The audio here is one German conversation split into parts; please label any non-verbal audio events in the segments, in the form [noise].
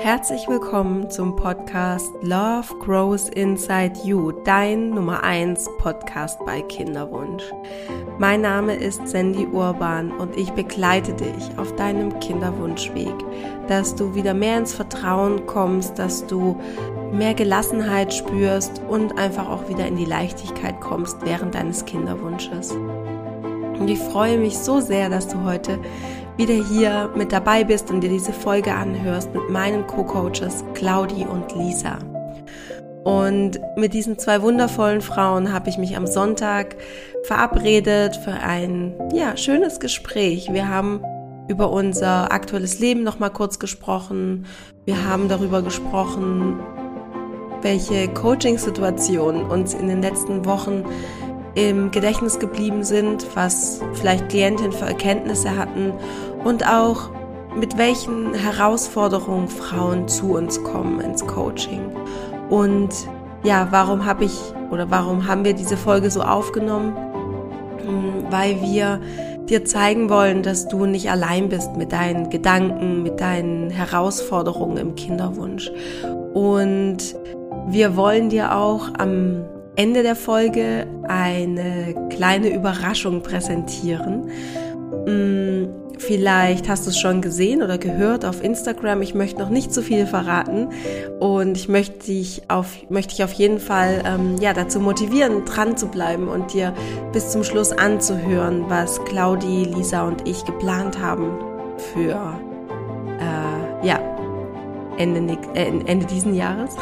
Herzlich willkommen zum Podcast Love Grows Inside You, dein Nummer 1 Podcast bei Kinderwunsch. Mein Name ist Sandy Urban und ich begleite dich auf deinem Kinderwunschweg, dass du wieder mehr ins Vertrauen kommst, dass du mehr Gelassenheit spürst und einfach auch wieder in die Leichtigkeit kommst während deines Kinderwunsches. Und ich freue mich so sehr, dass du heute wieder hier mit dabei bist und dir diese Folge anhörst mit meinen Co-Coaches Claudi und Lisa. Und mit diesen zwei wundervollen Frauen habe ich mich am Sonntag verabredet für ein ja, schönes Gespräch. Wir haben über unser aktuelles Leben noch mal kurz gesprochen. Wir haben darüber gesprochen, welche Coaching-Situationen uns in den letzten Wochen im Gedächtnis geblieben sind, was vielleicht Klientinnen für Erkenntnisse hatten und auch mit welchen Herausforderungen Frauen zu uns kommen ins Coaching. Und ja, warum habe ich oder warum haben wir diese Folge so aufgenommen? Hm, weil wir dir zeigen wollen, dass du nicht allein bist mit deinen Gedanken, mit deinen Herausforderungen im Kinderwunsch. Und wir wollen dir auch am Ende der Folge eine kleine Überraschung präsentieren. Vielleicht hast du es schon gesehen oder gehört auf Instagram. Ich möchte noch nicht zu viel verraten und ich möchte dich auf, möchte dich auf jeden Fall ähm, ja, dazu motivieren, dran zu bleiben und dir bis zum Schluss anzuhören, was Claudi, Lisa und ich geplant haben für äh, ja, Ende, äh, Ende diesen Jahres.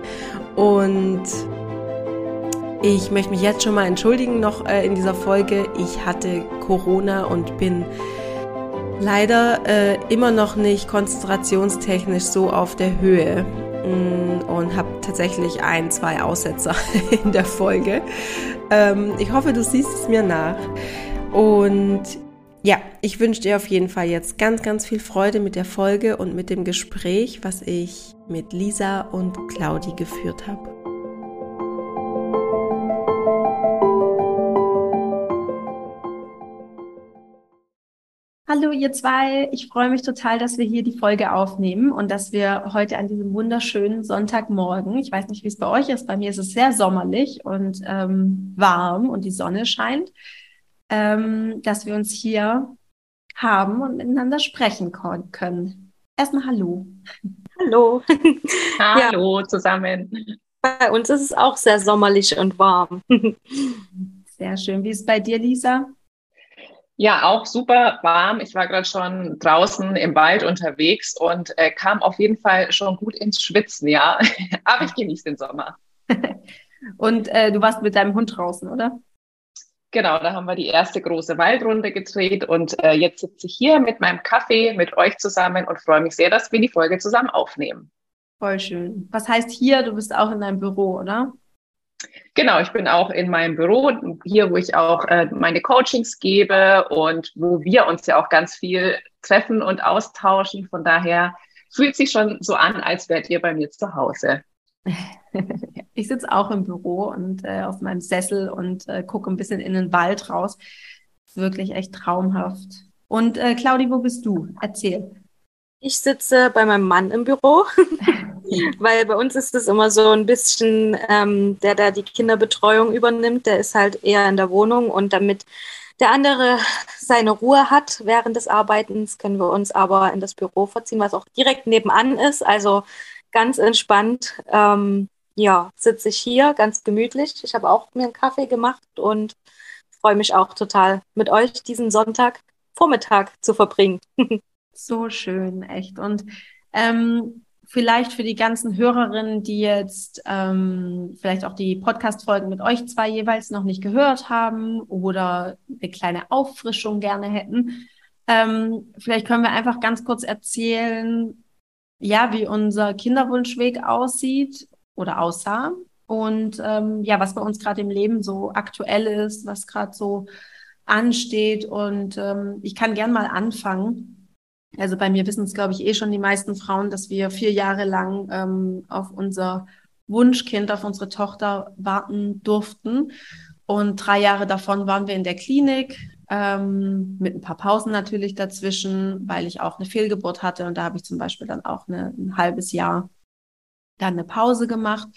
[laughs] und ich möchte mich jetzt schon mal entschuldigen noch äh, in dieser Folge. Ich hatte Corona und bin leider äh, immer noch nicht konzentrationstechnisch so auf der Höhe mm, und habe tatsächlich ein, zwei Aussetzer [laughs] in der Folge. Ähm, ich hoffe, du siehst es mir nach. Und ja, ich wünsche dir auf jeden Fall jetzt ganz, ganz viel Freude mit der Folge und mit dem Gespräch, was ich mit Lisa und Claudi geführt habe. Hallo ihr zwei, ich freue mich total, dass wir hier die Folge aufnehmen und dass wir heute an diesem wunderschönen Sonntagmorgen, ich weiß nicht, wie es bei euch ist, bei mir ist es sehr sommerlich und ähm, warm und die Sonne scheint, ähm, dass wir uns hier haben und miteinander sprechen können. Erstmal Hallo. Hallo. [laughs] Hallo ja. zusammen. Bei uns ist es auch sehr sommerlich und warm. Sehr schön. Wie ist es bei dir, Lisa? Ja, auch super warm. Ich war gerade schon draußen im Wald unterwegs und äh, kam auf jeden Fall schon gut ins Schwitzen, ja. [laughs] Aber ich genieße den Sommer. [laughs] und äh, du warst mit deinem Hund draußen, oder? Genau, da haben wir die erste große Waldrunde gedreht und äh, jetzt sitze ich hier mit meinem Kaffee mit euch zusammen und freue mich sehr, dass wir die Folge zusammen aufnehmen. Voll schön. Was heißt hier? Du bist auch in deinem Büro, oder? Genau, ich bin auch in meinem Büro, hier, wo ich auch äh, meine Coachings gebe und wo wir uns ja auch ganz viel treffen und austauschen. Von daher fühlt sich schon so an, als wärt ihr bei mir zu Hause. [laughs] ich sitze auch im Büro und äh, auf meinem Sessel und äh, gucke ein bisschen in den Wald raus. Wirklich echt traumhaft. Und äh, Claudi, wo bist du? Erzähl. Ich sitze bei meinem Mann im Büro, [laughs] [laughs] weil bei uns ist es immer so ein bisschen, ähm, der da die Kinderbetreuung übernimmt, der ist halt eher in der Wohnung und damit der andere [laughs] seine Ruhe hat während des Arbeitens, können wir uns aber in das Büro verziehen, was auch direkt nebenan ist. Also ganz entspannt. Ähm, ja, sitze ich hier ganz gemütlich. Ich habe auch mir einen Kaffee gemacht und freue mich auch total, mit euch diesen Sonntag Vormittag zu verbringen. [laughs] So schön, echt. Und ähm, vielleicht für die ganzen Hörerinnen, die jetzt ähm, vielleicht auch die Podcast-Folgen mit euch zwei jeweils noch nicht gehört haben oder eine kleine Auffrischung gerne hätten. Ähm, vielleicht können wir einfach ganz kurz erzählen, ja, wie unser Kinderwunschweg aussieht oder aussah und ähm, ja, was bei uns gerade im Leben so aktuell ist, was gerade so ansteht. Und ähm, ich kann gern mal anfangen. Also bei mir wissen es, glaube ich, eh schon die meisten Frauen, dass wir vier Jahre lang ähm, auf unser Wunschkind, auf unsere Tochter warten durften. Und drei Jahre davon waren wir in der Klinik. ähm, mit ein paar Pausen natürlich dazwischen, weil ich auch eine Fehlgeburt hatte und da habe ich zum Beispiel dann auch eine, ein halbes Jahr dann eine Pause gemacht.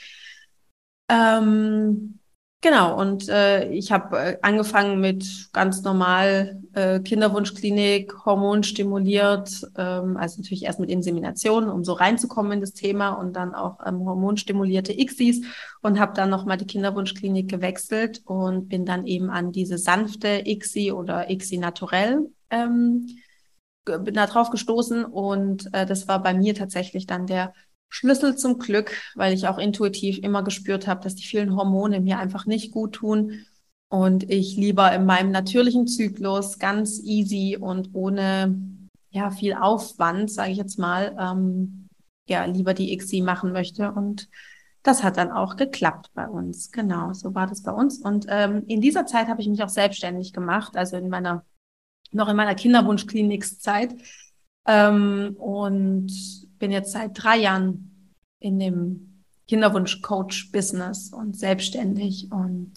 Ähm, Genau, und äh, ich habe äh, angefangen mit ganz normal äh, Kinderwunschklinik, hormonstimuliert, ähm, also natürlich erst mit Insemination, um so reinzukommen in das Thema und dann auch ähm, hormonstimulierte ICSIs und habe dann nochmal die Kinderwunschklinik gewechselt und bin dann eben an diese sanfte ICSI oder ICSI naturell ähm, bin da drauf gestoßen und äh, das war bei mir tatsächlich dann der Schlüssel zum Glück, weil ich auch intuitiv immer gespürt habe, dass die vielen Hormone mir einfach nicht gut tun und ich lieber in meinem natürlichen Zyklus ganz easy und ohne ja viel Aufwand, sage ich jetzt mal, ähm, ja lieber die XI machen möchte und das hat dann auch geklappt bei uns. Genau, so war das bei uns. Und ähm, in dieser Zeit habe ich mich auch selbstständig gemacht, also in meiner noch in meiner Kinderwunschklinikzeit ähm, und bin jetzt seit drei Jahren in dem Kinderwunsch-Coach-Business und selbstständig und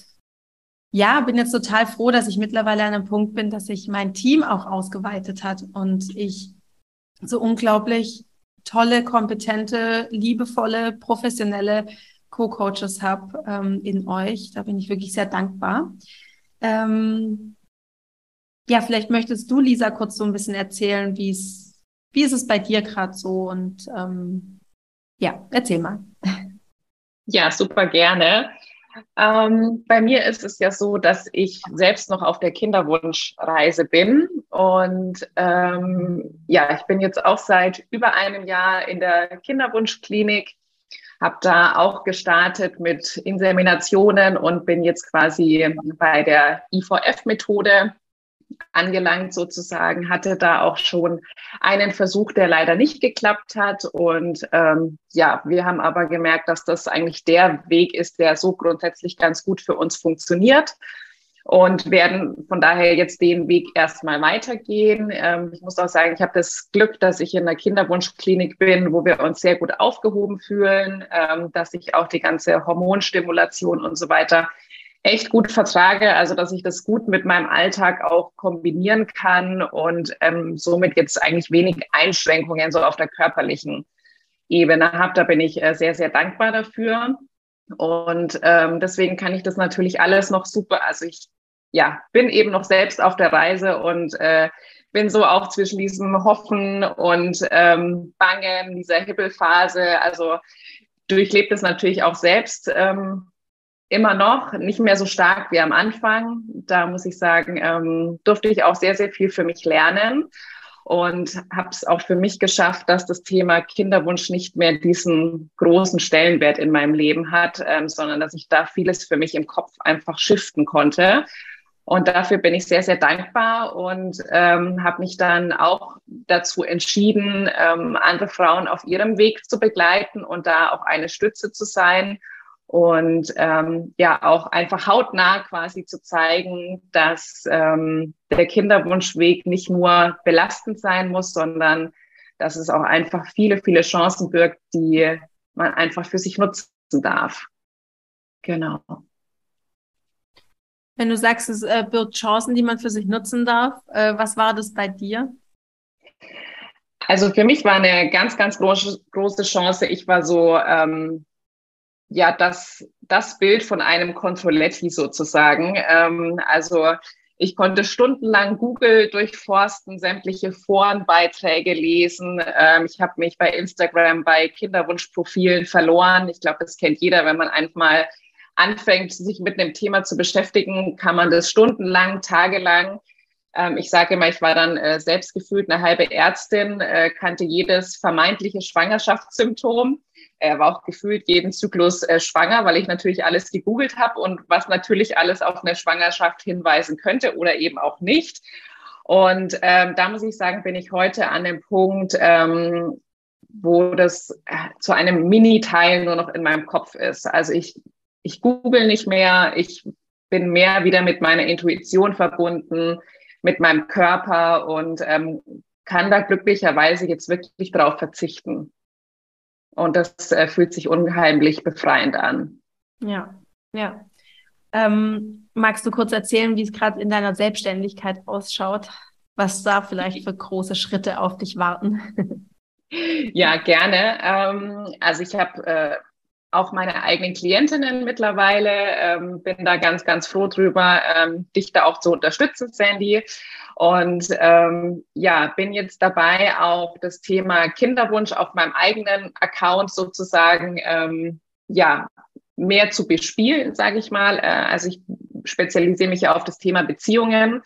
ja, bin jetzt total froh, dass ich mittlerweile an einem Punkt bin, dass sich mein Team auch ausgeweitet hat und ich so unglaublich tolle, kompetente, liebevolle, professionelle Co-Coaches habe ähm, in euch. Da bin ich wirklich sehr dankbar. Ähm, ja, vielleicht möchtest du, Lisa, kurz so ein bisschen erzählen, wie es wie ist es bei dir gerade so? Und ähm, ja, erzähl mal. Ja, super gerne. Ähm, bei mir ist es ja so, dass ich selbst noch auf der Kinderwunschreise bin. Und ähm, ja, ich bin jetzt auch seit über einem Jahr in der Kinderwunschklinik, habe da auch gestartet mit Inseminationen und bin jetzt quasi bei der IVF-Methode angelangt sozusagen, hatte da auch schon einen Versuch, der leider nicht geklappt hat. Und ähm, ja, wir haben aber gemerkt, dass das eigentlich der Weg ist, der so grundsätzlich ganz gut für uns funktioniert und werden von daher jetzt den Weg erstmal weitergehen. Ähm, ich muss auch sagen, ich habe das Glück, dass ich in der Kinderwunschklinik bin, wo wir uns sehr gut aufgehoben fühlen, ähm, dass ich auch die ganze Hormonstimulation und so weiter echt gut vertrage, also dass ich das gut mit meinem Alltag auch kombinieren kann und ähm, somit jetzt eigentlich wenig Einschränkungen so auf der körperlichen Ebene habe. Da bin ich äh, sehr, sehr dankbar dafür. Und ähm, deswegen kann ich das natürlich alles noch super. Also ich ja, bin eben noch selbst auf der Reise und äh, bin so auch zwischen diesem Hoffen und ähm, Bangen, dieser Hibbelphase. Also durchlebt es natürlich auch selbst. Ähm, immer noch, nicht mehr so stark wie am Anfang. Da muss ich sagen, ähm, durfte ich auch sehr, sehr viel für mich lernen und habe es auch für mich geschafft, dass das Thema Kinderwunsch nicht mehr diesen großen Stellenwert in meinem Leben hat, ähm, sondern dass ich da vieles für mich im Kopf einfach shiften konnte. Und dafür bin ich sehr, sehr dankbar und ähm, habe mich dann auch dazu entschieden, ähm, andere Frauen auf ihrem Weg zu begleiten und da auch eine Stütze zu sein und ähm, ja auch einfach hautnah quasi zu zeigen, dass ähm, der Kinderwunschweg nicht nur belastend sein muss, sondern dass es auch einfach viele, viele Chancen birgt, die man einfach für sich nutzen darf. Genau. Wenn du sagst, es äh, birgt Chancen, die man für sich nutzen darf, äh, was war das bei dir? Also für mich war eine ganz, ganz große, große Chance. Ich war so ähm, ja das, das Bild von einem Controletti sozusagen. Ähm, also ich konnte stundenlang Google durchforsten, sämtliche Forenbeiträge lesen. Ähm, ich habe mich bei Instagram bei Kinderwunschprofilen verloren. Ich glaube, das kennt jeder, wenn man einfach mal anfängt, sich mit einem Thema zu beschäftigen, kann man das stundenlang, tagelang. Ähm, ich sage immer, ich war dann äh, selbst eine halbe Ärztin, äh, kannte jedes vermeintliche Schwangerschaftssymptom er war auch gefühlt jeden Zyklus äh, schwanger, weil ich natürlich alles gegoogelt habe und was natürlich alles auf eine Schwangerschaft hinweisen könnte oder eben auch nicht. Und ähm, da muss ich sagen, bin ich heute an dem Punkt, ähm, wo das äh, zu einem Mini-Teil nur noch in meinem Kopf ist. Also ich, ich google nicht mehr, ich bin mehr wieder mit meiner Intuition verbunden, mit meinem Körper und ähm, kann da glücklicherweise jetzt wirklich darauf verzichten. Und das äh, fühlt sich unheimlich befreiend an. Ja, ja. Ähm, magst du kurz erzählen, wie es gerade in deiner Selbstständigkeit ausschaut? Was da vielleicht für große Schritte auf dich warten? [laughs] ja, gerne. Ähm, also ich habe äh, auch meine eigenen Klientinnen mittlerweile, ähm, bin da ganz, ganz froh drüber, ähm, dich da auch zu unterstützen, Sandy. Und ähm, ja, bin jetzt dabei, auch das Thema Kinderwunsch auf meinem eigenen Account sozusagen ähm, ja mehr zu bespielen, sage ich mal. Äh, also ich spezialisiere mich ja auf das Thema Beziehungen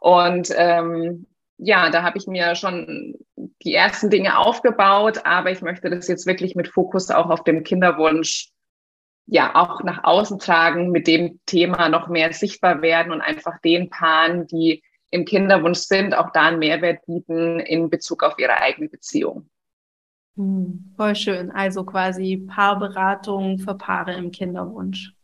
und ähm, ja, da habe ich mir schon die ersten Dinge aufgebaut, aber ich möchte das jetzt wirklich mit Fokus auch auf dem Kinderwunsch ja auch nach außen tragen, mit dem Thema noch mehr sichtbar werden und einfach den Paaren, die im Kinderwunsch sind, auch da einen Mehrwert bieten in Bezug auf ihre eigene Beziehung. Hm, voll schön. Also quasi Paarberatung für Paare im Kinderwunsch.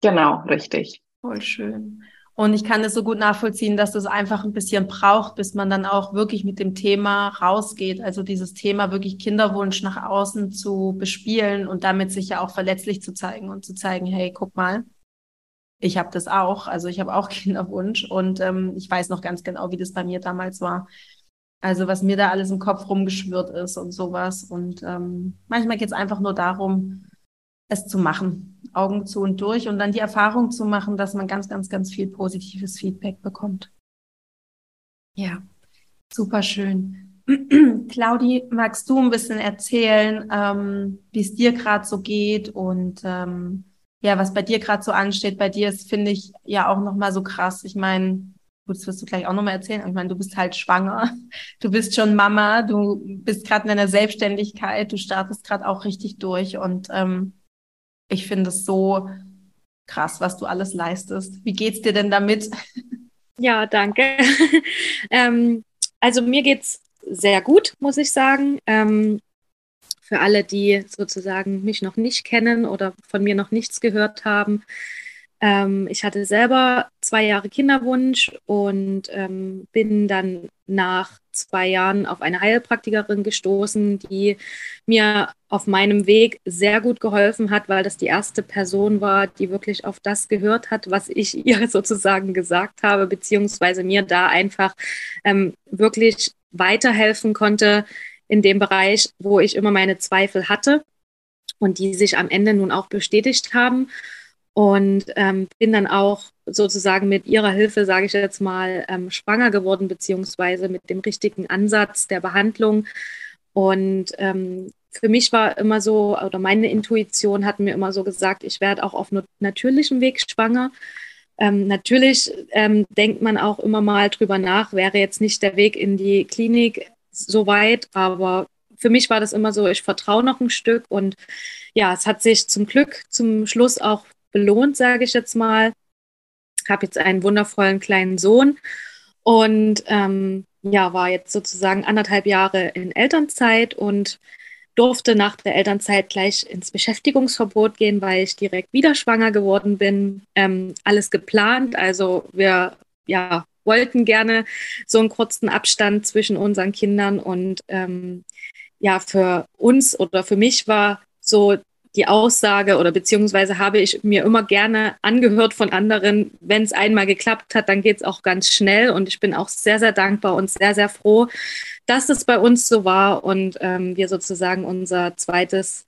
Genau, richtig. Voll schön. Und ich kann es so gut nachvollziehen, dass das einfach ein bisschen braucht, bis man dann auch wirklich mit dem Thema rausgeht. Also dieses Thema wirklich Kinderwunsch nach außen zu bespielen und damit sich ja auch verletzlich zu zeigen und zu zeigen, hey, guck mal, ich habe das auch. Also ich habe auch [laughs] Kinderwunsch und ähm, ich weiß noch ganz genau, wie das bei mir damals war. Also was mir da alles im Kopf rumgeschwirrt ist und sowas. Und ähm, manchmal geht es einfach nur darum, es zu machen. Augen zu und durch und dann die Erfahrung zu machen, dass man ganz, ganz, ganz viel positives Feedback bekommt. Ja, super schön. [clears throat] Claudi, magst du ein bisschen erzählen, ähm, wie es dir gerade so geht und ähm, ja, was bei dir gerade so ansteht? Bei dir ist, finde ich, ja auch nochmal so krass. Ich meine, gut, das wirst du gleich auch nochmal erzählen. Ich meine, du bist halt schwanger, [laughs] du bist schon Mama, du bist gerade in deiner Selbstständigkeit, du startest gerade auch richtig durch und ähm, ich finde es so krass, was du alles leistest. Wie geht's dir denn damit? [laughs] Ja, danke. [laughs] ähm, also mir geht's sehr gut, muss ich sagen. Ähm, für alle, die sozusagen mich noch nicht kennen oder von mir noch nichts gehört haben, ähm, ich hatte selber zwei Jahre Kinderwunsch und ähm, bin dann nach zwei Jahren auf eine Heilpraktikerin gestoßen, die mir auf meinem Weg sehr gut geholfen hat, weil das die erste Person war, die wirklich auf das gehört hat, was ich [laughs] ihr sozusagen gesagt habe, beziehungsweise mir da einfach ähm, wirklich weiterhelfen konnte in dem Bereich, wo ich immer meine Zweifel hatte und die sich am Ende nun auch bestätigt haben und ähm, bin dann auch sozusagen mit ihrer Hilfe, sage ich jetzt mal, ähm, schwanger geworden, beziehungsweise mit dem richtigen Ansatz der Behandlung. Und ähm, für mich war immer so, oder meine Intuition hat mir immer so gesagt, ich werde auch auf natürlichem Weg schwanger. Ähm, natürlich ähm, denkt man auch immer mal drüber nach, wäre jetzt nicht der Weg in die Klinik so weit, aber für mich war das immer so, ich vertraue noch ein Stück und ja, es hat sich zum Glück zum Schluss auch belohnt, sage ich jetzt mal. Habe jetzt einen wundervollen kleinen Sohn und ähm, ja, war jetzt sozusagen anderthalb Jahre in Elternzeit und durfte nach der Elternzeit gleich ins Beschäftigungsverbot gehen, weil ich direkt wieder schwanger geworden bin. Ähm, alles geplant. Also wir ja, wollten gerne so einen kurzen Abstand zwischen unseren Kindern und ähm, ja, für uns oder für mich war so die Aussage oder beziehungsweise habe ich mir immer gerne angehört von anderen, wenn es einmal geklappt hat, dann geht es auch ganz schnell und ich bin auch sehr, sehr dankbar und sehr, sehr froh, dass es bei uns so war und ähm, wir sozusagen unser zweites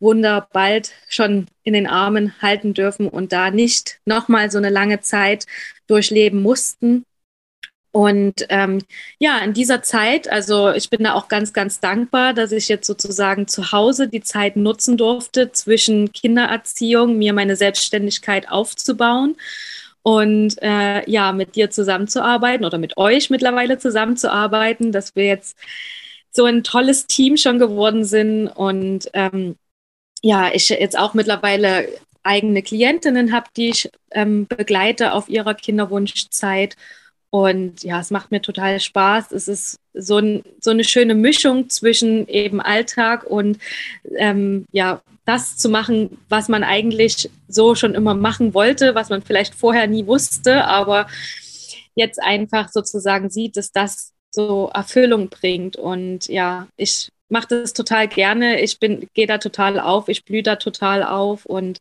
Wunder bald schon in den Armen halten dürfen und da nicht nochmal so eine lange Zeit durchleben mussten. Und ähm, ja, in dieser Zeit, also ich bin da auch ganz, ganz dankbar, dass ich jetzt sozusagen zu Hause die Zeit nutzen durfte, zwischen Kindererziehung mir meine Selbstständigkeit aufzubauen und äh, ja, mit dir zusammenzuarbeiten oder mit euch mittlerweile zusammenzuarbeiten, dass wir jetzt so ein tolles Team schon geworden sind. Und ähm, ja, ich jetzt auch mittlerweile eigene Klientinnen habe, die ich ähm, begleite auf ihrer Kinderwunschzeit und ja, es macht mir total Spaß. Es ist so, ein, so eine schöne Mischung zwischen eben Alltag und ähm, ja, das zu machen, was man eigentlich so schon immer machen wollte, was man vielleicht vorher nie wusste, aber jetzt einfach sozusagen sieht, dass das so Erfüllung bringt. Und ja, ich mache das total gerne. Ich bin, gehe da total auf, ich blühe da total auf und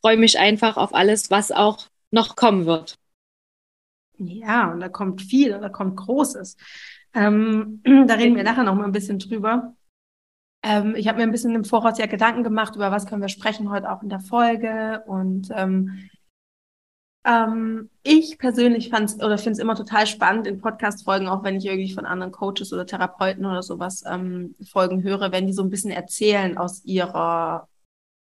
freue mich einfach auf alles, was auch noch kommen wird. Ja, und da kommt viel, da kommt Großes. Ähm, [clears throat] da reden wir nachher noch mal ein bisschen drüber. Ähm, ich habe mir ein bisschen im Voraus ja Gedanken gemacht, über was können wir sprechen heute auch in der Folge. Und ähm, ähm, ich persönlich finde es immer total spannend in Podcast-Folgen, auch wenn ich irgendwie von anderen Coaches oder Therapeuten oder sowas ähm, Folgen höre, wenn die so ein bisschen erzählen aus ihrer,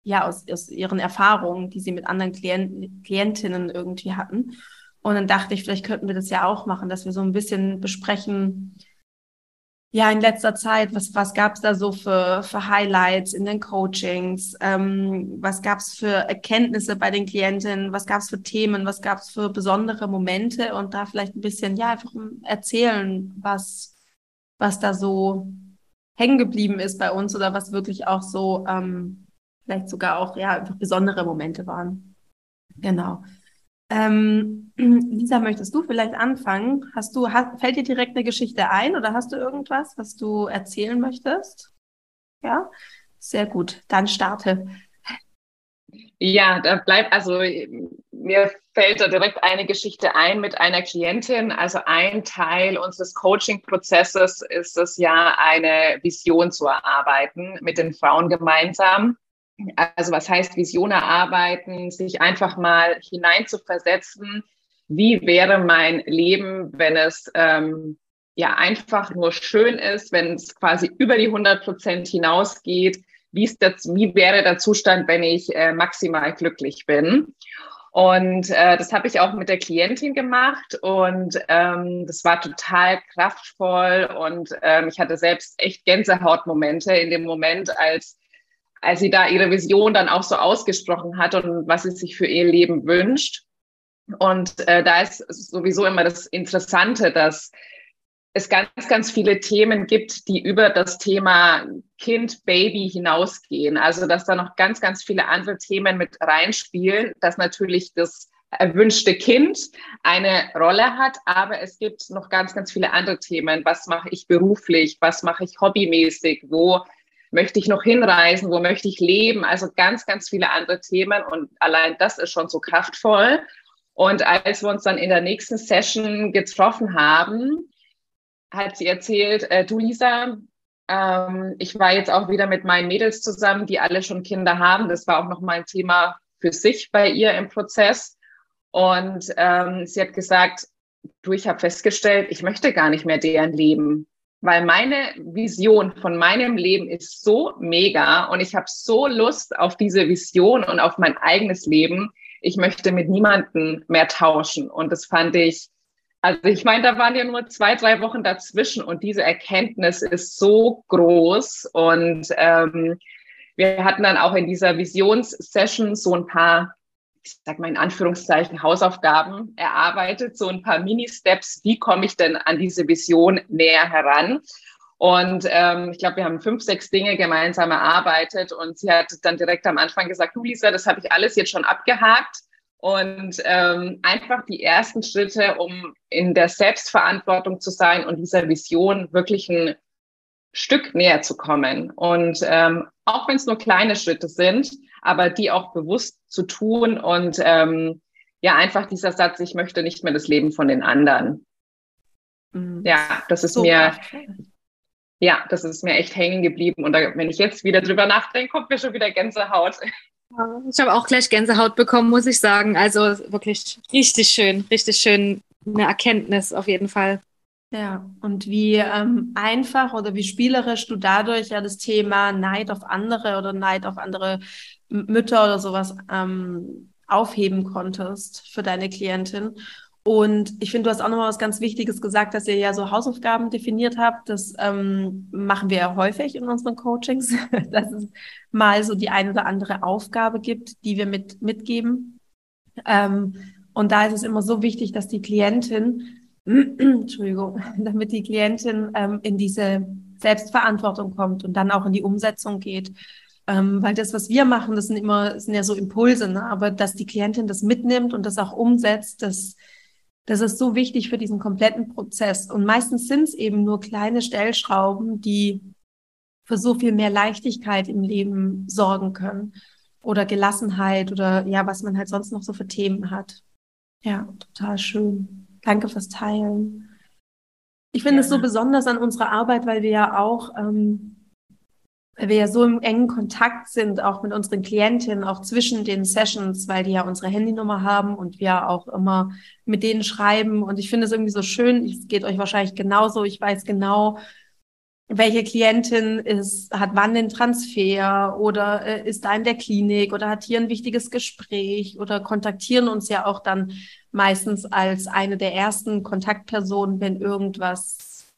ja, aus, aus ihren Erfahrungen, die sie mit anderen Klient, Klientinnen irgendwie hatten. Und dann dachte ich, vielleicht könnten wir das ja auch machen, dass wir so ein bisschen besprechen, ja, in letzter Zeit, was, was gab es da so für, für Highlights in den Coachings? Ähm, was gab es für Erkenntnisse bei den Klientinnen? Was gab es für Themen? Was gab es für besondere Momente? Und da vielleicht ein bisschen, ja, einfach erzählen, was, was da so hängen geblieben ist bei uns oder was wirklich auch so, ähm, vielleicht sogar auch, ja, einfach besondere Momente waren. Genau. Ähm, [clears throat] Lisa, möchtest du vielleicht anfangen? Hast du, hast, fällt dir direkt eine Geschichte ein oder hast du irgendwas, was du erzählen möchtest? Ja, sehr gut. Dann starte. Ja, da bleibt, also mir fällt da direkt eine Geschichte ein mit einer Klientin. Also ein Teil unseres Coaching-Prozesses ist es ja, eine Vision zu erarbeiten mit den Frauen gemeinsam. Also was heißt Vision erarbeiten, sich einfach mal hineinzuversetzen, wie wäre mein Leben, wenn es ähm, ja einfach nur schön ist, wenn es quasi über die 100 Prozent hinausgeht, wie, ist das, wie wäre der Zustand, wenn ich äh, maximal glücklich bin. Und äh, das habe ich auch mit der Klientin gemacht und ähm, das war total kraftvoll und ähm, ich hatte selbst echt Gänsehautmomente in dem Moment, als als sie da ihre Vision dann auch so ausgesprochen hat und was sie sich für ihr Leben wünscht. Und äh, da ist sowieso immer das Interessante, dass es ganz, ganz viele Themen gibt, die über das Thema Kind, Baby hinausgehen. Also, dass da noch ganz, ganz viele andere Themen mit reinspielen, dass natürlich das erwünschte Kind eine Rolle hat, aber es gibt noch ganz, ganz viele andere Themen. Was mache ich beruflich? Was mache ich hobbymäßig? Wo möchte ich noch hinreisen, wo möchte ich leben, also ganz, ganz viele andere Themen und allein das ist schon so kraftvoll. Und als wir uns dann in der nächsten Session getroffen haben, hat sie erzählt, äh, du Lisa, ähm, ich war jetzt auch wieder mit meinen Mädels zusammen, die alle schon Kinder haben. Das war auch noch mal ein Thema für sich bei ihr im Prozess. Und ähm, sie hat gesagt, du, ich habe festgestellt, ich möchte gar nicht mehr deren Leben weil meine Vision von meinem Leben ist so mega und ich habe so Lust auf diese Vision und auf mein eigenes Leben. Ich möchte mit niemandem mehr tauschen. Und das fand ich, also ich meine, da waren ja nur zwei, drei Wochen dazwischen und diese Erkenntnis ist so groß. Und ähm, wir hatten dann auch in dieser Visionssession so ein paar ich sag mal in Anführungszeichen, Hausaufgaben erarbeitet, so ein paar Mini-Steps, wie komme ich denn an diese Vision näher heran? Und ähm, ich glaube, wir haben fünf, sechs Dinge gemeinsam erarbeitet und sie hat dann direkt am Anfang gesagt, du Lisa, das habe ich alles jetzt schon abgehakt. Und ähm, einfach die ersten Schritte, um in der Selbstverantwortung zu sein und dieser Vision wirklich ein Stück näher zu kommen. Und ähm, auch wenn es nur kleine Schritte sind, aber die auch bewusst zu tun und ähm, ja, einfach dieser Satz, ich möchte nicht mehr das Leben von den anderen. Mhm. Ja, das ist so mir, ja, das ist mir echt hängen geblieben. Und da, wenn ich jetzt wieder drüber nachdenke, kommt mir schon wieder Gänsehaut. Ich habe auch gleich Gänsehaut bekommen, muss ich sagen. Also wirklich richtig schön, richtig schön eine Erkenntnis auf jeden Fall. Ja, und wie ähm, einfach oder wie spielerisch du dadurch ja das Thema Neid auf andere oder Neid auf andere Mütter oder sowas ähm, aufheben konntest für deine Klientin. Und ich finde, du hast auch nochmal was ganz Wichtiges gesagt, dass ihr ja so Hausaufgaben definiert habt. Das ähm, machen wir ja häufig in unseren Coachings, [laughs] dass es mal so die eine oder andere Aufgabe gibt, die wir mit, mitgeben. Ähm, und da ist es immer so wichtig, dass die Klientin [clears throat] Entschuldigung, [laughs] damit die Klientin ähm, in diese Selbstverantwortung kommt und dann auch in die Umsetzung geht. Ähm, weil das, was wir machen, das sind immer, das sind ja so Impulse, ne? aber dass die Klientin das mitnimmt und das auch umsetzt, das, das ist so wichtig für diesen kompletten Prozess. Und meistens sind es eben nur kleine Stellschrauben, die für so viel mehr Leichtigkeit im Leben sorgen können. oder Gelassenheit oder ja, was man halt sonst noch so für Themen hat. Ja, total schön. Danke fürs Teilen. Ich finde es so besonders an unserer Arbeit, weil wir ja auch, ähm, weil wir ja so im engen Kontakt sind, auch mit unseren Klientinnen, auch zwischen den Sessions, weil die ja unsere Handynummer haben und wir auch immer mit denen schreiben. Und ich finde es irgendwie so schön. Es geht euch wahrscheinlich genauso. Ich weiß genau, welche Klientin ist, hat wann den Transfer oder äh, ist da in der Klinik oder hat hier ein wichtiges Gespräch oder kontaktieren uns ja auch dann meistens als eine der ersten Kontaktpersonen, wenn irgendwas,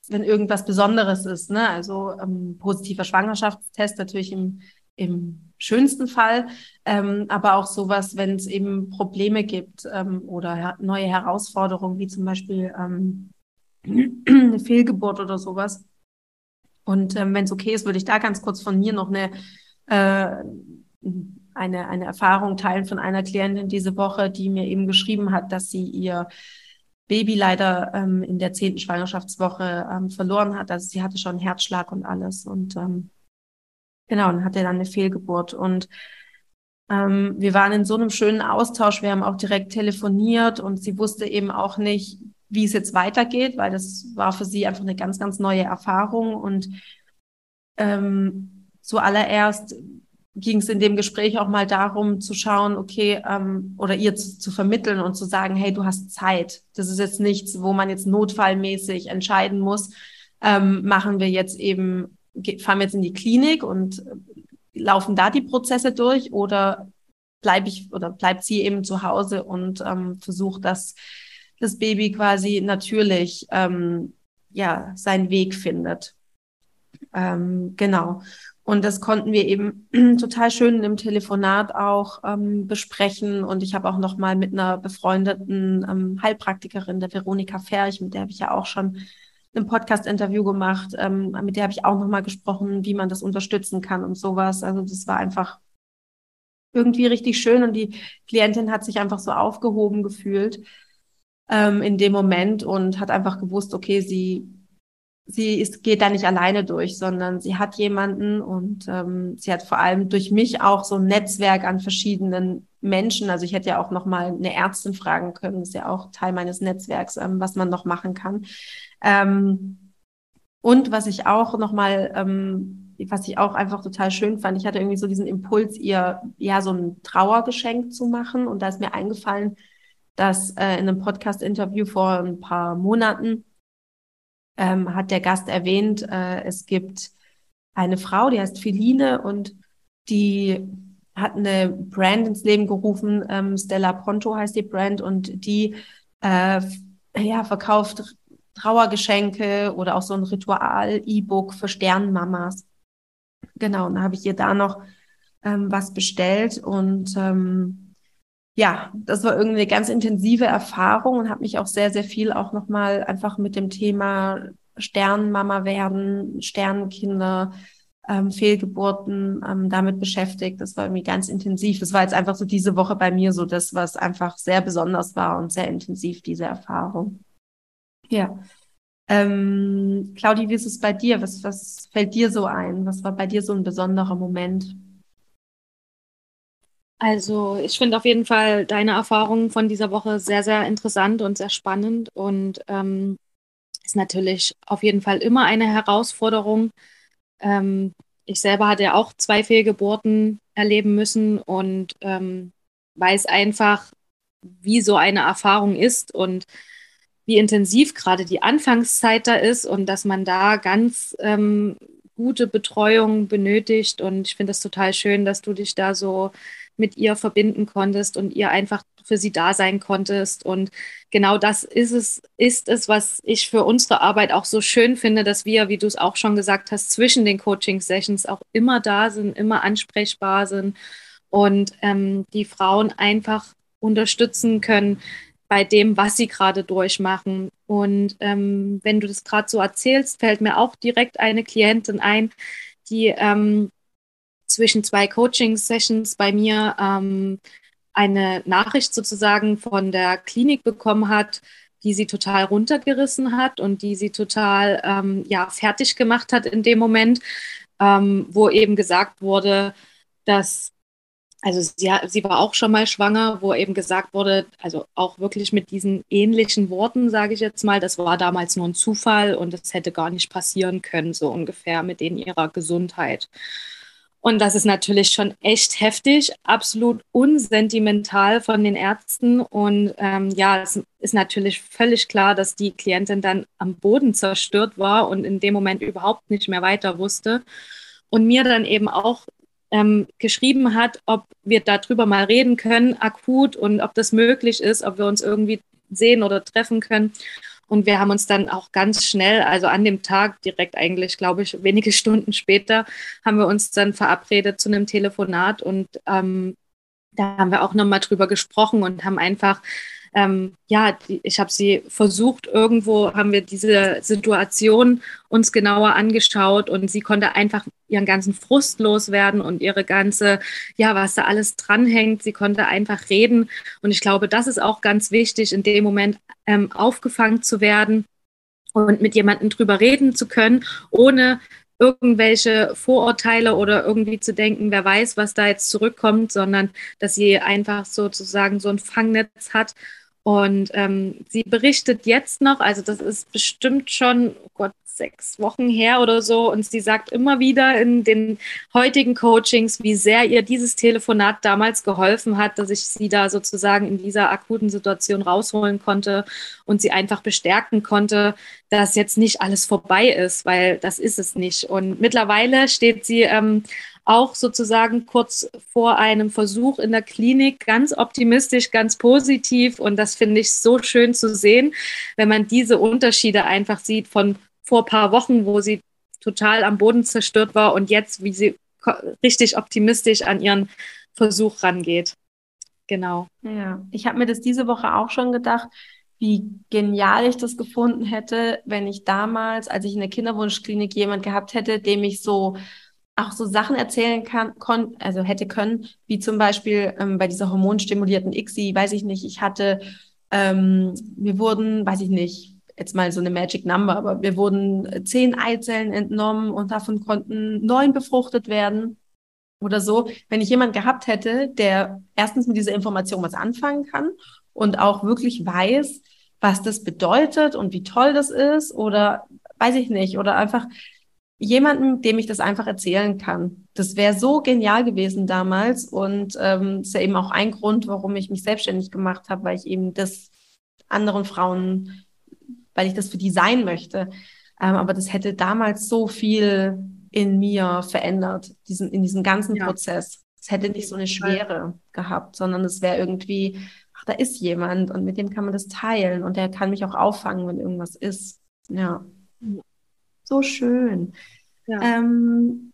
wenn irgendwas Besonderes ist. Ne? Also ähm, positiver Schwangerschaftstest natürlich im, im schönsten Fall, ähm, aber auch sowas, wenn es eben Probleme gibt ähm, oder her neue Herausforderungen, wie zum Beispiel ähm, [clears throat] eine Fehlgeburt oder sowas und ähm, wenn es okay ist, würde ich da ganz kurz von mir noch eine, äh, eine, eine Erfahrung teilen von einer Klientin diese Woche, die mir eben geschrieben hat, dass sie ihr Baby leider ähm, in der zehnten Schwangerschaftswoche ähm, verloren hat. Also sie hatte schon Herzschlag und alles. Und ähm, genau, und hatte dann eine Fehlgeburt. Und ähm, wir waren in so einem schönen Austausch. Wir haben auch direkt telefoniert und sie wusste eben auch nicht, wie es jetzt weitergeht, weil das war für sie einfach eine ganz, ganz neue Erfahrung. Und ähm, zuallererst ging es in dem Gespräch auch mal darum zu schauen, okay, ähm, oder ihr zu, zu vermitteln und zu sagen, hey, du hast Zeit. Das ist jetzt nichts, wo man jetzt notfallmäßig entscheiden muss, ähm, machen wir jetzt eben, fahren wir jetzt in die Klinik und laufen da die Prozesse durch oder bleibe ich oder bleibt sie eben zu Hause und ähm, versucht das das Baby quasi natürlich ähm, ja seinen Weg findet. Ähm, genau. Und das konnten wir eben [clears throat] total schön im Telefonat auch ähm, besprechen. Und ich habe auch noch mal mit einer befreundeten ähm, Heilpraktikerin, der Veronika Ferch, mit der habe ich ja auch schon ein Podcast-Interview gemacht. Ähm, mit der habe ich auch noch mal gesprochen, wie man das unterstützen kann und sowas. Also das war einfach irgendwie richtig schön und die Klientin hat sich einfach so aufgehoben gefühlt ähm, in dem Moment und hat einfach gewusst, okay, sie sie ist, geht da nicht alleine durch, sondern sie hat jemanden und ähm, sie hat vor allem durch mich auch so ein Netzwerk an verschiedenen Menschen. Also ich hätte ja auch noch mal eine Ärztin fragen können, das ist ja auch Teil meines Netzwerks, ähm, was man noch machen kann. Ähm, und was ich auch noch mal, ähm, was ich auch einfach total schön fand, ich hatte irgendwie so diesen Impuls, ihr ja so ein Trauergeschenk zu machen und da ist mir eingefallen, dass äh, in einem Podcast-Interview vor ein paar Monaten ähm, hat der Gast erwähnt, äh, es gibt eine Frau, die heißt Feline und die hat eine Brand ins Leben gerufen, ähm, Stella Ponto heißt die Brand und die äh, ja, verkauft Trauergeschenke oder auch so ein Ritual-E-Book für Sternmamas. Genau, und da habe ich ihr da noch ähm, was bestellt und ähm, ja, das war irgendwie eine ganz intensive Erfahrung und habe mich auch sehr, sehr viel auch nochmal einfach mit dem Thema Sternmama werden, Sternkinder, ähm, Fehlgeburten ähm, damit beschäftigt. Das war irgendwie ganz intensiv. Das war jetzt einfach so diese Woche bei mir so das, was einfach sehr besonders war und sehr intensiv, diese Erfahrung. Ja. Ähm, Claudi, wie ist es bei dir? Was, was fällt dir so ein? Was war bei dir so ein besonderer Moment? Also ich finde auf jeden Fall deine Erfahrungen von dieser Woche sehr, sehr interessant und sehr spannend und ähm, ist natürlich auf jeden Fall immer eine Herausforderung. Ähm, ich selber hatte ja auch zwei Fehlgeburten erleben müssen und ähm, weiß einfach, wie so eine Erfahrung ist und wie intensiv gerade die Anfangszeit da ist und dass man da ganz ähm, gute Betreuung benötigt. Und ich finde es total schön, dass du dich da so mit ihr verbinden konntest und ihr einfach für sie da sein konntest. Und genau das ist es, ist es, was ich für unsere Arbeit auch so schön finde, dass wir, wie du es auch schon gesagt hast, zwischen den Coaching-Sessions auch immer da sind, immer ansprechbar sind und ähm, die Frauen einfach unterstützen können bei dem, was sie gerade durchmachen. Und ähm, wenn du das gerade so erzählst, fällt mir auch direkt eine Klientin ein, die ähm, zwischen zwei Coaching-Sessions bei mir ähm, eine Nachricht sozusagen von der Klinik bekommen hat, die sie total runtergerissen hat und die sie total ähm, ja, fertig gemacht hat in dem Moment, ähm, wo eben gesagt wurde, dass also sie, sie war auch schon mal schwanger, wo eben gesagt wurde, also auch wirklich mit diesen ähnlichen Worten, sage ich jetzt mal, das war damals nur ein Zufall und es hätte gar nicht passieren können, so ungefähr mit in ihrer Gesundheit. Und das ist natürlich schon echt heftig, absolut unsentimental von den Ärzten. Und ähm, ja, es ist natürlich völlig klar, dass die Klientin dann am Boden zerstört war und in dem Moment überhaupt nicht mehr weiter wusste. Und mir dann eben auch ähm, geschrieben hat, ob wir darüber mal reden können, akut, und ob das möglich ist, ob wir uns irgendwie sehen oder treffen können. Und wir haben uns dann auch ganz schnell, also an dem Tag direkt eigentlich, glaube ich, wenige Stunden später, haben wir uns dann verabredet zu einem Telefonat und ähm, da haben wir auch nochmal drüber gesprochen und haben einfach ähm, ja, ich habe sie versucht, irgendwo haben wir diese Situation uns genauer angeschaut und sie konnte einfach ihren ganzen Frust loswerden und ihre ganze, ja, was da alles dranhängt. Sie konnte einfach reden. Und ich glaube, das ist auch ganz wichtig, in dem Moment ähm, aufgefangen zu werden und mit jemandem drüber reden zu können, ohne irgendwelche Vorurteile oder irgendwie zu denken, wer weiß, was da jetzt zurückkommt, sondern dass sie einfach sozusagen so ein Fangnetz hat. Und ähm, sie berichtet jetzt noch, also das ist bestimmt schon, oh Gott, sechs Wochen her oder so. Und sie sagt immer wieder in den heutigen Coachings, wie sehr ihr dieses Telefonat damals geholfen hat, dass ich sie da sozusagen in dieser akuten Situation rausholen konnte und sie einfach bestärken konnte, dass jetzt nicht alles vorbei ist, weil das ist es nicht. Und mittlerweile steht sie ähm, auch sozusagen kurz vor einem Versuch in der Klinik ganz optimistisch, ganz positiv. Und das finde ich so schön zu sehen, wenn man diese Unterschiede einfach sieht von vor ein paar Wochen, wo sie total am Boden zerstört war und jetzt, wie sie richtig optimistisch an ihren Versuch rangeht. Genau. Ja, ich habe mir das diese Woche auch schon gedacht, wie genial ich das gefunden hätte, wenn ich damals, als ich in der Kinderwunschklinik jemand gehabt hätte, dem ich so auch so Sachen erzählen kann, kon also hätte können, wie zum Beispiel ähm, bei dieser hormonstimulierten ICSI, weiß ich nicht, ich hatte, ähm, wir wurden, weiß ich nicht, jetzt mal so eine Magic Number, aber wir wurden zehn Eizellen entnommen und davon konnten neun befruchtet werden oder so. Wenn ich jemand gehabt hätte, der erstens mit dieser Information was anfangen kann und auch wirklich weiß, was das bedeutet und wie toll das ist oder weiß ich nicht, oder einfach jemanden, dem ich das einfach erzählen kann. Das wäre so genial gewesen damals und ähm, ist ja eben auch ein Grund, warum ich mich selbstständig gemacht habe, weil ich eben das anderen Frauen, weil ich das für die sein möchte. Ähm, aber das hätte damals so viel in mir verändert, diesen, in diesem ganzen ja. Prozess. Es hätte nicht so eine Schwere gehabt, sondern es wäre irgendwie, ach, da ist jemand und mit dem kann man das teilen und der kann mich auch auffangen, wenn irgendwas ist. Ja so schön. Ja. Ähm,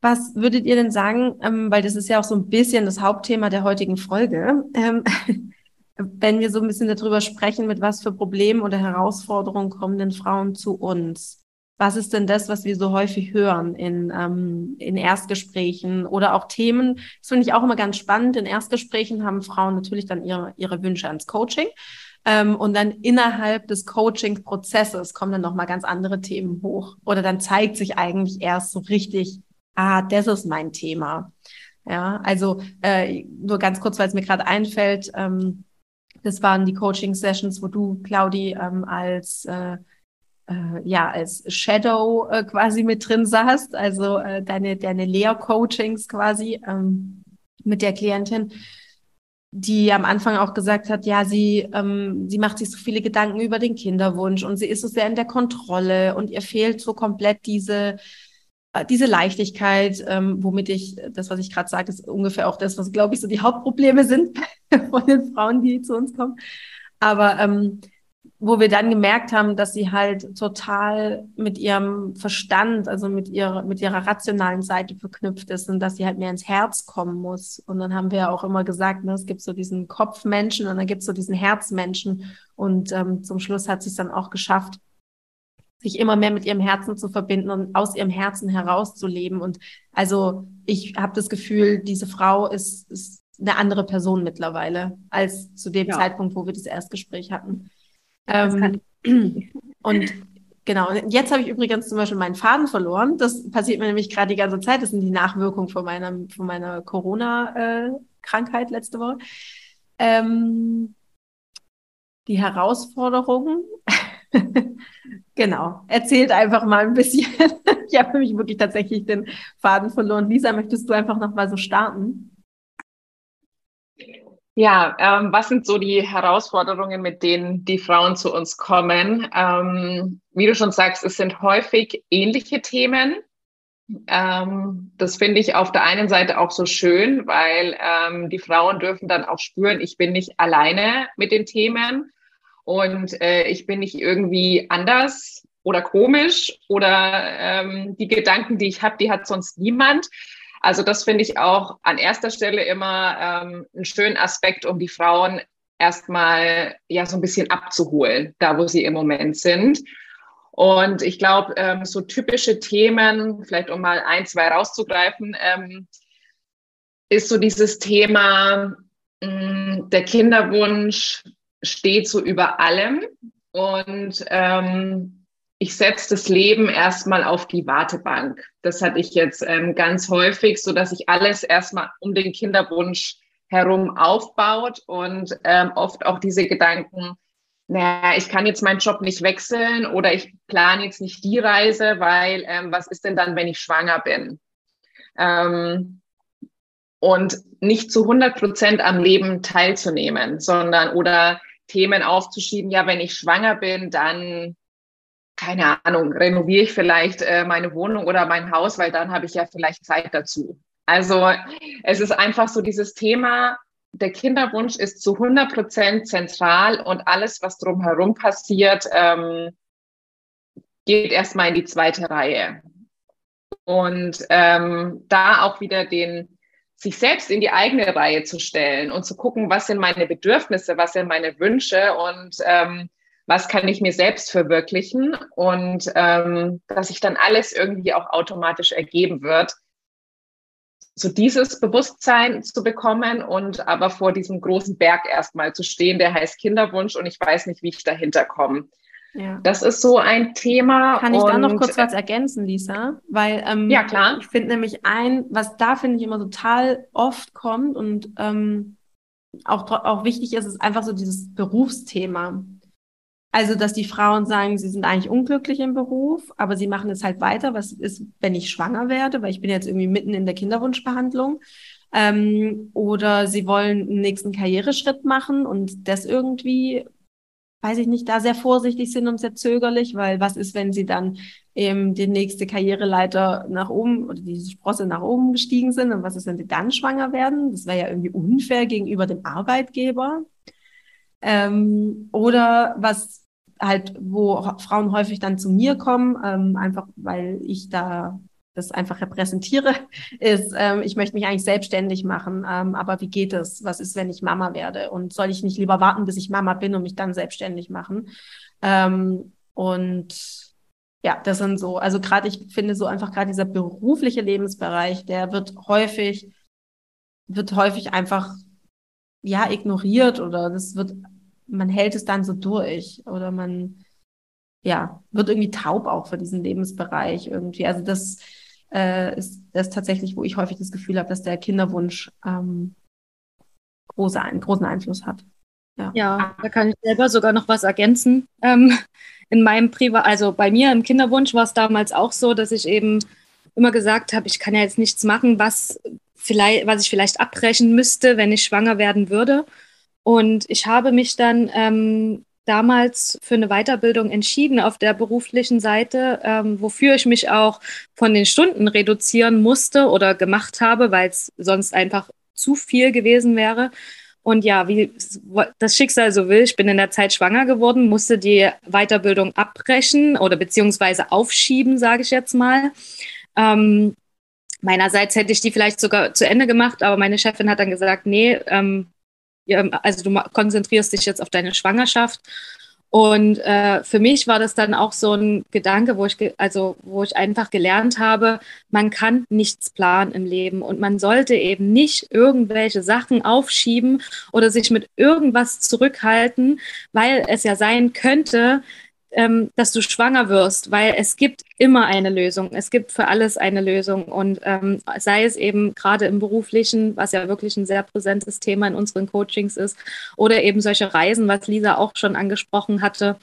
was würdet ihr denn sagen, ähm, weil das ist ja auch so ein bisschen das Hauptthema der heutigen Folge, ähm, [laughs] wenn wir so ein bisschen darüber sprechen, mit was für Problemen oder Herausforderungen kommen denn Frauen zu uns? Was ist denn das, was wir so häufig hören in, ähm, in Erstgesprächen oder auch Themen? Das finde ich auch immer ganz spannend. In Erstgesprächen haben Frauen natürlich dann ihre, ihre Wünsche ans Coaching. Ähm, und dann innerhalb des Coaching-Prozesses kommen dann nochmal ganz andere Themen hoch. Oder dann zeigt sich eigentlich erst so richtig, ah, das ist mein Thema. Ja, also äh, nur ganz kurz, weil es mir gerade einfällt, ähm, das waren die Coaching-Sessions, wo du, Claudi, ähm, als äh, äh, ja als Shadow äh, quasi mit drin saßt, also äh, deine deine Lehr-Coachings quasi ähm, mit der Klientin die am Anfang auch gesagt hat, ja, sie, ähm, sie macht sich so viele Gedanken über den Kinderwunsch und sie ist so sehr in der Kontrolle und ihr fehlt so komplett diese, diese Leichtigkeit, ähm, womit ich, das, was ich gerade sage, ist ungefähr auch das, was, glaube ich, so die Hauptprobleme sind [laughs] von den Frauen, die zu uns kommen. Aber ähm, wo wir dann gemerkt haben, dass sie halt total mit ihrem Verstand, also mit ihrer, mit ihrer rationalen Seite verknüpft ist und dass sie halt mehr ins Herz kommen muss. Und dann haben wir ja auch immer gesagt, ne, es gibt so diesen Kopfmenschen und dann gibt es so diesen Herzmenschen. Und ähm, zum Schluss hat sie es dann auch geschafft, sich immer mehr mit ihrem Herzen zu verbinden und aus ihrem Herzen herauszuleben. Und also ich habe das Gefühl, diese Frau ist, ist eine andere Person mittlerweile als zu dem ja. Zeitpunkt, wo wir das Erstgespräch hatten. Ähm, [clears throat] und genau. Und jetzt habe ich übrigens zum Beispiel meinen Faden verloren. Das passiert mir nämlich gerade die ganze Zeit. Das sind die Nachwirkungen von meiner, von meiner Corona-Krankheit letzte Woche. Ähm, die Herausforderungen. [laughs] genau. Erzählt einfach mal ein bisschen. [laughs] ich habe nämlich wirklich tatsächlich den Faden verloren. Lisa, möchtest du einfach noch mal so starten? Ja, ähm, was sind so die Herausforderungen, mit denen die Frauen zu uns kommen? Ähm, wie du schon sagst, es sind häufig ähnliche Themen. Ähm, das finde ich auf der einen Seite auch so schön, weil ähm, die Frauen dürfen dann auch spüren, ich bin nicht alleine mit den Themen und äh, ich bin nicht irgendwie anders oder komisch oder ähm, die Gedanken, die ich habe, die hat sonst niemand. Also das finde ich auch an erster Stelle immer ähm, einen schönen Aspekt, um die Frauen erstmal ja so ein bisschen abzuholen, da wo sie im Moment sind. Und ich glaube, ähm, so typische Themen, vielleicht um mal ein, zwei rauszugreifen, ähm, ist so dieses Thema, mh, mm, der Kinderwunsch steht so über allem. Und ähm, ich setze das Leben erstmal auf die Wartebank. Das hatte ich jetzt ähm, ganz häufig, so dass sich alles erstmal um den Kinderwunsch herum aufbaut und ähm, oft auch diese Gedanken, naja, ich kann jetzt meinen Job nicht wechseln oder ich plane jetzt nicht die Reise, weil ähm, was ist denn dann, wenn ich schwanger bin? Ähm, und nicht zu 100 Prozent am Leben teilzunehmen, sondern oder Themen aufzuschieben, ja, wenn ich schwanger bin, dann keine Ahnung, renoviere ich vielleicht äh, meine Wohnung oder mein Haus, weil dann habe ich ja vielleicht Zeit dazu. Also es ist einfach so dieses Thema, der Kinderwunsch ist zu 100 Prozent zentral und alles, was drumherum passiert, ähm, geht erstmal in die zweite Reihe. Und ähm, da auch wieder den, sich selbst in die eigene Reihe zu stellen und zu gucken, was sind meine Bedürfnisse, was sind meine Wünsche und ähm, was kann ich mir selbst verwirklichen und ähm, dass sich dann alles irgendwie auch automatisch ergeben wird. So dieses Bewusstsein zu bekommen und aber vor diesem großen Berg erstmal zu stehen, der heißt Kinderwunsch und ich weiß nicht, wie ich dahinter komme. Ja. Das ist so ein Thema. Kann ich da noch kurz was ergänzen, Lisa? Weil ähm, ja klar. Ich finde nämlich ein, was da finde ich immer total oft kommt und ähm, auch auch wichtig ist, ist einfach so dieses Berufsthema. Also, dass die Frauen sagen, sie sind eigentlich unglücklich im Beruf, aber sie machen es halt weiter. Was ist, wenn ich schwanger werde? Weil ich bin jetzt irgendwie mitten in der Kinderwunschbehandlung. Ähm, oder sie wollen einen nächsten Karriereschritt machen und das irgendwie, weiß ich nicht, da sehr vorsichtig sind und sehr zögerlich, weil was ist, wenn sie dann eben die nächste Karriereleiter nach oben oder diese Sprosse nach oben gestiegen sind und was ist, wenn sie dann schwanger werden? Das wäre ja irgendwie unfair gegenüber dem Arbeitgeber. Ähm, oder was halt, wo Frauen häufig dann zu mir kommen, ähm, einfach weil ich da das einfach repräsentiere, [laughs] ist, ähm, ich möchte mich eigentlich selbstständig machen, ähm, aber wie geht es? Was ist, wenn ich Mama werde? Und soll ich nicht lieber warten, bis ich Mama bin und mich dann selbstständig machen? Ähm, und ja, das sind so, also gerade ich finde so einfach gerade dieser berufliche Lebensbereich, der wird häufig, wird häufig einfach ja ignoriert oder das wird man hält es dann so durch oder man ja wird irgendwie taub auch für diesen Lebensbereich irgendwie. Also das äh, ist das tatsächlich, wo ich häufig das Gefühl habe, dass der Kinderwunsch ähm, große, einen großen Einfluss hat. Ja. ja, da kann ich selber sogar noch was ergänzen. Ähm, in meinem Privat, also bei mir im Kinderwunsch war es damals auch so, dass ich eben immer gesagt habe, ich kann ja jetzt nichts machen, was vielleicht, was ich vielleicht abbrechen müsste, wenn ich schwanger werden würde. Und ich habe mich dann ähm, damals für eine Weiterbildung entschieden auf der beruflichen Seite, ähm, wofür ich mich auch von den Stunden reduzieren musste oder gemacht habe, weil es sonst einfach zu viel gewesen wäre. Und ja, wie das Schicksal so will, ich bin in der Zeit schwanger geworden, musste die Weiterbildung abbrechen oder beziehungsweise aufschieben, sage ich jetzt mal. Ähm, meinerseits hätte ich die vielleicht sogar zu Ende gemacht, aber meine Chefin hat dann gesagt, nee, ähm, also du konzentrierst dich jetzt auf deine Schwangerschaft. Und äh, für mich war das dann auch so ein Gedanke, wo ich, also, wo ich einfach gelernt habe, man kann nichts planen im Leben und man sollte eben nicht irgendwelche Sachen aufschieben oder sich mit irgendwas zurückhalten, weil es ja sein könnte, ähm, dass du schwanger wirst, weil es gibt immer eine Lösung. Es gibt für alles eine Lösung. Und ähm, sei es eben gerade im beruflichen, was ja wirklich ein sehr präsentes Thema in unseren Coachings ist, oder eben solche Reisen, was Lisa auch schon angesprochen hatte,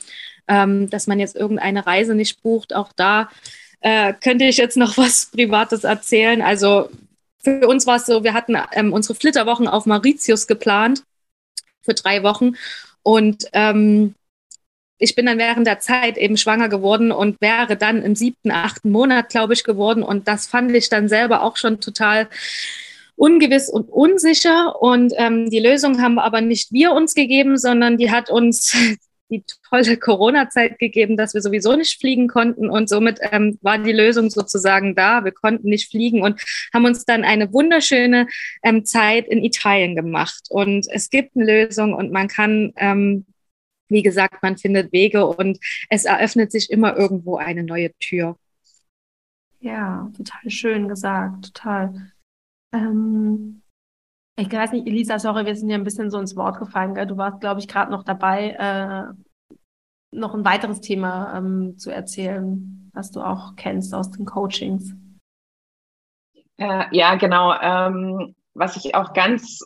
ähm, dass man jetzt irgendeine Reise nicht bucht. Auch da äh, könnte ich jetzt noch [laughs] was Privates erzählen. Also für uns war es so, wir hatten ähm, unsere Flitterwochen auf Mauritius geplant für drei Wochen. Und ähm, ich bin dann während der Zeit eben schwanger geworden und wäre dann im siebten, achten Monat, glaube ich, geworden. Und das fand ich dann selber auch schon total ungewiss und unsicher. Und ähm, die Lösung haben aber nicht wir uns gegeben, sondern die hat uns [laughs] die tolle Corona-Zeit gegeben, dass wir sowieso nicht fliegen konnten. Und somit ähm, war die Lösung sozusagen da. Wir konnten nicht fliegen und haben uns dann eine wunderschöne ähm, Zeit in Italien gemacht. Und es gibt eine Lösung und man kann ähm, wie gesagt, man findet Wege und es eröffnet sich immer irgendwo eine neue Tür. Ja, total schön gesagt, total. Ähm, ich weiß nicht, Elisa, sorry, wir sind ja ein bisschen so ins Wort gefallen. Gell? Du warst, glaube ich, gerade noch dabei, äh, noch ein weiteres Thema ähm, zu erzählen, was du auch kennst aus den Coachings. Äh, ja, genau. Ähm, was ich auch ganz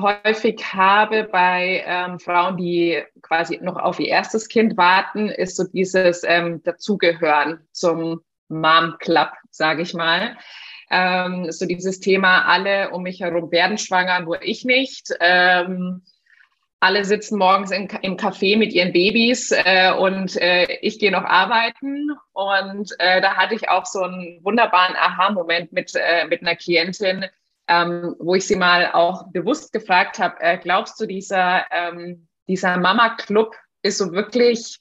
häufig habe bei ähm, Frauen, die quasi noch auf ihr erstes Kind warten, ist so dieses ähm, Dazugehören zum Mom Club, sage ich mal. Ähm, so dieses Thema, alle um mich herum werden schwanger, nur ich nicht. Ähm, alle sitzen morgens in, im Café mit ihren Babys äh, und äh, ich gehe noch arbeiten. Und äh, da hatte ich auch so einen wunderbaren Aha-Moment mit, äh, mit einer Klientin, ähm, wo ich sie mal auch bewusst gefragt habe, äh, glaubst du, dieser, ähm, dieser Mama-Club ist so wirklich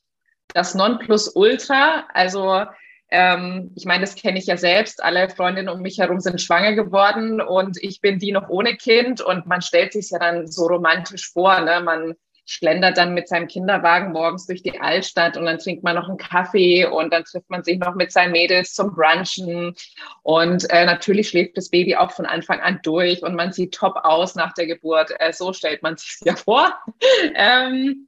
das Nonplusultra? Also ähm, ich meine, das kenne ich ja selbst. Alle Freundinnen um mich herum sind schwanger geworden und ich bin die noch ohne Kind und man stellt sich ja dann so romantisch vor. Ne? Man schlendert dann mit seinem Kinderwagen morgens durch die Altstadt und dann trinkt man noch einen Kaffee und dann trifft man sich noch mit seinen Mädels zum Brunchen. Und äh, natürlich schläft das Baby auch von Anfang an durch und man sieht top aus nach der Geburt. Äh, so stellt man sich ja vor. [laughs] ähm,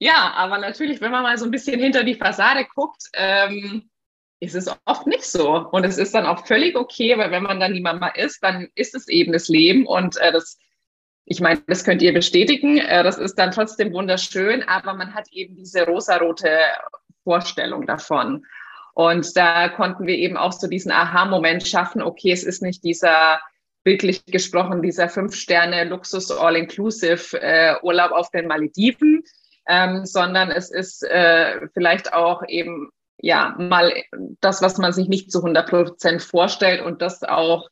ja, aber natürlich, wenn man mal so ein bisschen hinter die Fassade guckt, ähm, ist es oft nicht so. Und es ist dann auch völlig okay, weil wenn man dann die Mama ist, dann ist es eben das Leben und äh, das ich meine, das könnt ihr bestätigen. Äh, das ist dann trotzdem wunderschön, aber man hat eben diese rosarote Vorstellung davon. Und da konnten wir eben auch so diesen Aha-Moment schaffen. Okay, es ist nicht dieser bildlich gesprochen, dieser Fünf-Sterne-Luxus All-Inclusive äh, auf den Malediven, ähm, sondern es ist äh, vielleicht auch eben ja mal das, was man sich nicht zu 100 Prozent vorstellt und das auch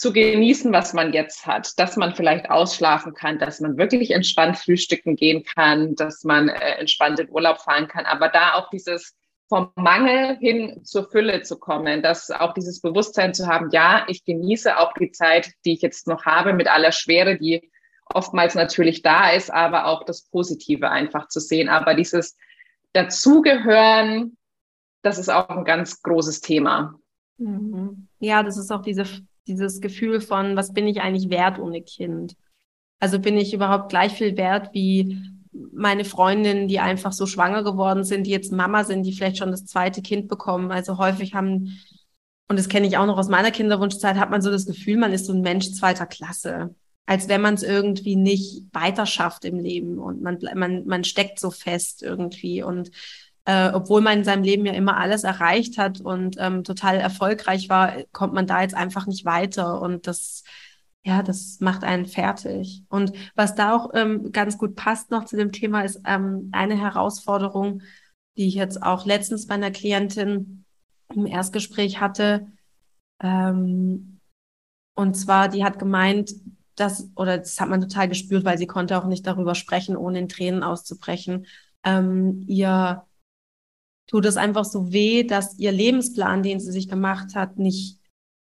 zu genießen, was man jetzt hat, dass man vielleicht ausschlafen kann, dass man wirklich entspannt frühstücken gehen kann, dass man äh, entspannt in Urlaub fahren kann, aber da auch dieses vom Mangel hin zur Fülle zu kommen, dass auch dieses Bewusstsein zu haben, ja, ich genieße auch die Zeit, die ich jetzt noch habe, mit aller Schwere, die oftmals natürlich da ist, aber auch das Positive einfach zu sehen. Aber dieses Dazugehören, das ist auch ein ganz großes Thema. Mhm. Ja, das ist auch diese dieses Gefühl von, was bin ich eigentlich wert ohne Kind? Also bin ich überhaupt gleich viel wert wie meine Freundinnen, die einfach so schwanger geworden sind, die jetzt Mama sind, die vielleicht schon das zweite Kind bekommen. Also häufig haben, und das kenne ich auch noch aus meiner Kinderwunschzeit, hat man so das Gefühl, man ist so ein Mensch zweiter Klasse. Als wenn man es irgendwie nicht weiter schafft im Leben und man, man, man steckt so fest irgendwie. Und äh, obwohl man in seinem Leben ja immer alles erreicht hat und ähm, total erfolgreich war, kommt man da jetzt einfach nicht weiter und das ja, das macht einen fertig. Und was da auch ähm, ganz gut passt noch zu dem Thema ist ähm, eine Herausforderung, die ich jetzt auch letztens bei einer Klientin im Erstgespräch hatte. Ähm, und zwar, die hat gemeint, dass, oder das hat man total gespürt, weil sie konnte auch nicht darüber sprechen, ohne in Tränen auszubrechen. Ähm, ihr tut es einfach so weh, dass ihr Lebensplan, den sie sich gemacht hat, nicht,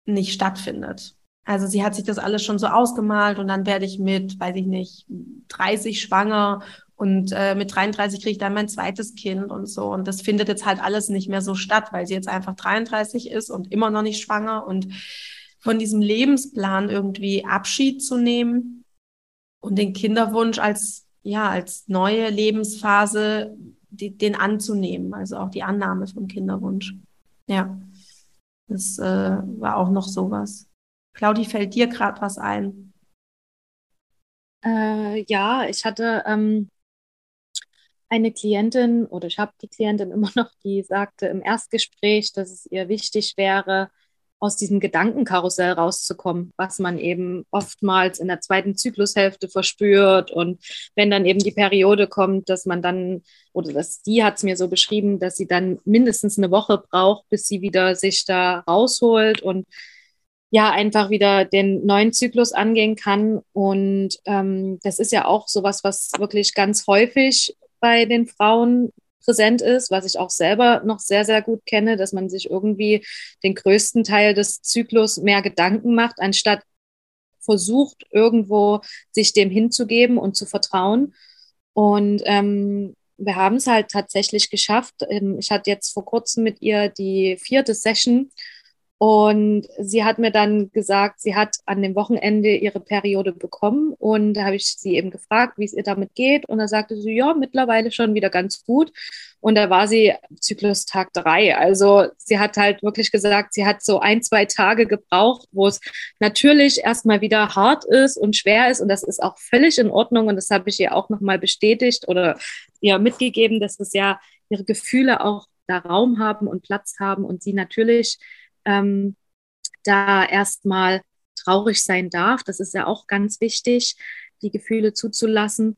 nicht stattfindet. Also sie hat sich das alles schon so ausgemalt und dann werde ich mit, weiß ich nicht, 30 schwanger und äh, mit 33 kriege ich dann mein zweites Kind und so. Und das findet jetzt halt alles nicht mehr so statt, weil sie jetzt einfach 33 ist und immer noch nicht schwanger und von diesem Lebensplan irgendwie Abschied zu nehmen und den Kinderwunsch als ja als neue Lebensphase die, den anzunehmen, also auch die Annahme vom Kinderwunsch. Ja, das äh, war auch noch sowas. Claudi, fällt dir gerade was ein? Äh, ja, ich hatte ähm, eine Klientin oder ich habe die Klientin [laughs] immer noch, die sagte im Erstgespräch, dass es ihr wichtig wäre, aus diesem Gedankenkarussell rauszukommen, was man eben oftmals in der zweiten Zyklushälfte verspürt. Und wenn dann eben die Periode kommt, dass man dann, oder dass die hat es mir so beschrieben, dass sie dann mindestens eine Woche braucht, bis sie wieder sich da rausholt und ja, einfach wieder den neuen Zyklus angehen kann. Und ähm, das ist ja auch sowas, was wirklich ganz häufig bei den Frauen präsent ist, was ich auch selber noch sehr, sehr gut kenne, dass man sich irgendwie den größten Teil des Zyklus mehr Gedanken macht, anstatt versucht, irgendwo sich dem hinzugeben und zu vertrauen. Und ähm, wir haben es halt tatsächlich geschafft. Ähm, ich hatte jetzt vor kurzem mit ihr die vierte Session und sie hat mir dann gesagt, sie hat an dem Wochenende ihre Periode bekommen. Und da habe ich sie eben gefragt, wie es ihr damit geht. Und da sagte sie, ja, mittlerweile schon wieder ganz gut. Und da war sie Zyklus Tag drei. Also sie hat halt wirklich gesagt, sie hat so ein, zwei Tage gebraucht, wo es natürlich erstmal wieder hart ist und schwer ist. Und das ist auch völlig in Ordnung. Und das habe ich ihr auch nochmal bestätigt oder ihr mitgegeben, dass es ja ihre Gefühle auch da Raum haben und Platz haben und sie natürlich ähm, da erstmal traurig sein darf. Das ist ja auch ganz wichtig, die Gefühle zuzulassen.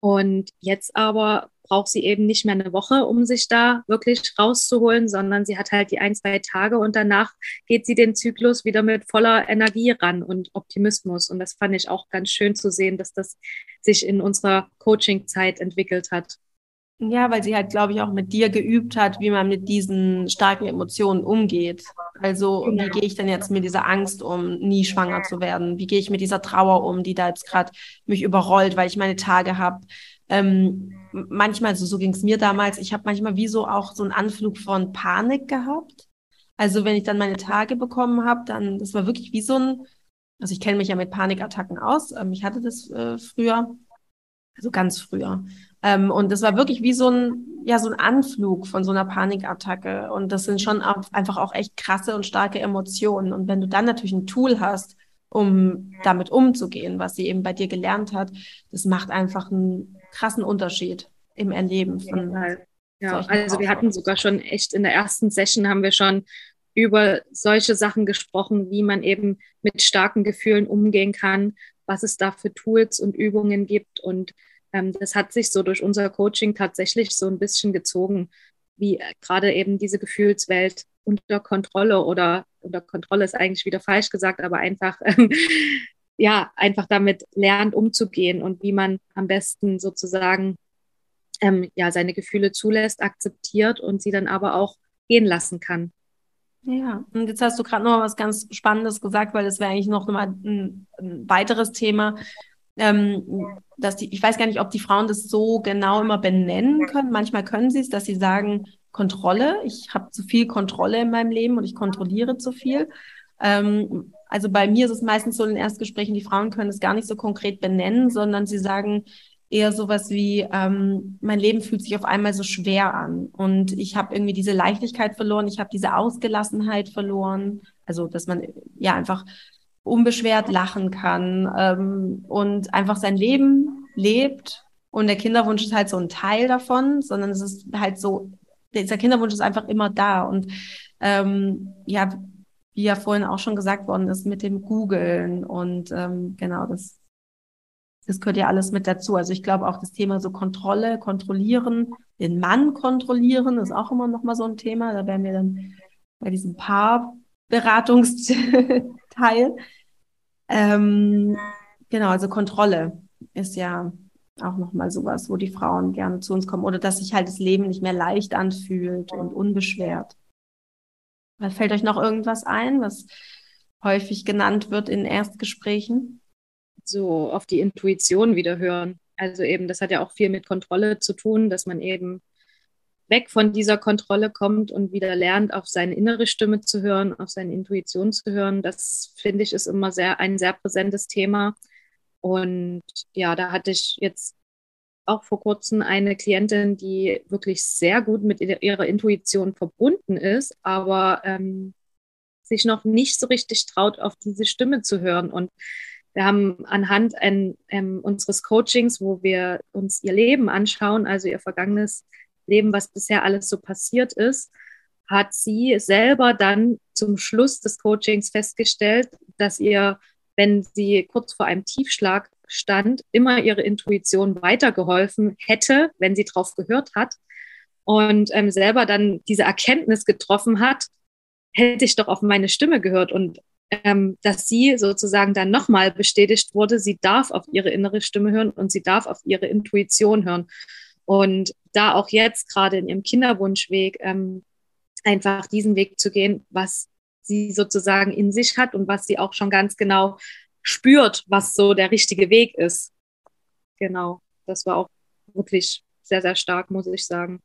Und jetzt aber braucht sie eben nicht mehr eine Woche, um sich da wirklich rauszuholen, sondern sie hat halt die ein, zwei Tage und danach geht sie den Zyklus wieder mit voller Energie ran und Optimismus. Und das fand ich auch ganz schön zu sehen, dass das sich in unserer Coaching-Zeit entwickelt hat. Ja, weil sie halt, glaube ich, auch mit dir geübt hat, wie man mit diesen starken Emotionen umgeht. Also, wie gehe ich denn jetzt mit dieser Angst um, nie schwanger zu werden? Wie gehe ich mit dieser Trauer um, die da jetzt gerade mich überrollt, weil ich meine Tage habe? Ähm, manchmal, so, so ging es mir damals, ich habe manchmal wie so auch so einen Anflug von Panik gehabt. Also, wenn ich dann meine Tage bekommen habe, dann, das war wirklich wie so ein, also ich kenne mich ja mit Panikattacken aus. Ähm, ich hatte das äh, früher, also ganz früher. Ähm, und das war wirklich wie so ein, ja, so ein Anflug von so einer Panikattacke. Und das sind schon auch, einfach auch echt krasse und starke Emotionen. Und wenn du dann natürlich ein Tool hast, um damit umzugehen, was sie eben bei dir gelernt hat, das macht einfach einen krassen Unterschied im Erleben von. Ja, also wir hatten sogar schon echt in der ersten Session haben wir schon über solche Sachen gesprochen, wie man eben mit starken Gefühlen umgehen kann, was es da für Tools und Übungen gibt und das hat sich so durch unser Coaching tatsächlich so ein bisschen gezogen, wie äh, gerade eben diese Gefühlswelt unter Kontrolle oder unter Kontrolle ist eigentlich wieder falsch gesagt, aber einfach, ähm, [laughs] ja, einfach damit lernt umzugehen und wie man am besten sozusagen ähm, ja, seine Gefühle zulässt, akzeptiert und sie dann aber auch gehen lassen kann. Ja, und jetzt hast du gerade noch was ganz Spannendes gesagt, weil das wäre eigentlich noch mal ein, ein weiteres Thema, ähm, dass die, ich weiß gar nicht, ob die Frauen das so genau immer benennen können. Manchmal können sie es, dass sie sagen, Kontrolle, ich habe zu viel Kontrolle in meinem Leben und ich kontrolliere zu viel. Ähm, also bei mir ist es meistens so in Erstgesprächen, die Frauen können es gar nicht so konkret benennen, sondern sie sagen eher sowas wie, ähm, mein Leben fühlt sich auf einmal so schwer an und ich habe irgendwie diese Leichtigkeit verloren, ich habe diese Ausgelassenheit verloren. Also dass man ja einfach unbeschwert lachen kann ähm, und einfach sein Leben lebt. Und der Kinderwunsch ist halt so ein Teil davon, sondern es ist halt so, dieser Kinderwunsch ist einfach immer da. Und ähm, ja, wie ja vorhin auch schon gesagt worden ist, mit dem Googeln und ähm, genau, das, das gehört ja alles mit dazu. Also ich glaube auch das Thema so Kontrolle, kontrollieren, den Mann kontrollieren, ist auch immer noch mal so ein Thema. Da werden wir dann bei diesem [laughs] Paarberatungsteil ähm, genau, also Kontrolle ist ja auch nochmal sowas, wo die Frauen gerne zu uns kommen oder dass sich halt das Leben nicht mehr leicht anfühlt und unbeschwert. Fällt euch noch irgendwas ein, was häufig genannt wird in Erstgesprächen? So auf die Intuition wieder hören. Also eben, das hat ja auch viel mit Kontrolle zu tun, dass man eben weg von dieser Kontrolle kommt und wieder lernt, auf seine innere Stimme zu hören, auf seine Intuition zu hören. Das finde ich ist immer sehr ein sehr präsentes Thema. Und ja, da hatte ich jetzt auch vor kurzem eine Klientin, die wirklich sehr gut mit ihrer Intuition verbunden ist, aber ähm, sich noch nicht so richtig traut, auf diese Stimme zu hören. Und wir haben anhand ein, ähm, unseres Coachings, wo wir uns ihr Leben anschauen, also ihr vergangenes Leben, was bisher alles so passiert ist, hat sie selber dann zum Schluss des Coachings festgestellt, dass ihr, wenn sie kurz vor einem Tiefschlag stand, immer ihre Intuition weitergeholfen hätte, wenn sie drauf gehört hat und ähm, selber dann diese Erkenntnis getroffen hat, hätte ich doch auf meine Stimme gehört und ähm, dass sie sozusagen dann nochmal bestätigt wurde, sie darf auf ihre innere Stimme hören und sie darf auf ihre Intuition hören. Und da auch jetzt gerade in ihrem Kinderwunschweg ähm, einfach diesen Weg zu gehen, was sie sozusagen in sich hat und was sie auch schon ganz genau spürt, was so der richtige Weg ist. Genau, das war auch wirklich sehr, sehr stark, muss ich sagen.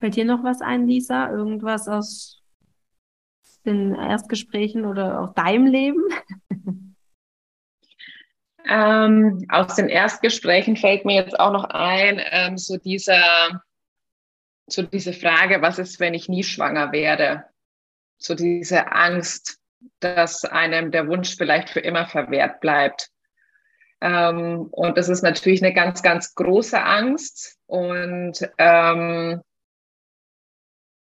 Fällt dir noch was ein, Lisa? Irgendwas aus den Erstgesprächen oder aus deinem Leben? [laughs] Ähm, aus den Erstgesprächen fällt mir jetzt auch noch ein, ähm, so dieser, so diese Frage, was ist, wenn ich nie schwanger werde? So diese Angst, dass einem der Wunsch vielleicht für immer verwehrt bleibt. Ähm, und das ist natürlich eine ganz, ganz große Angst. Und ähm,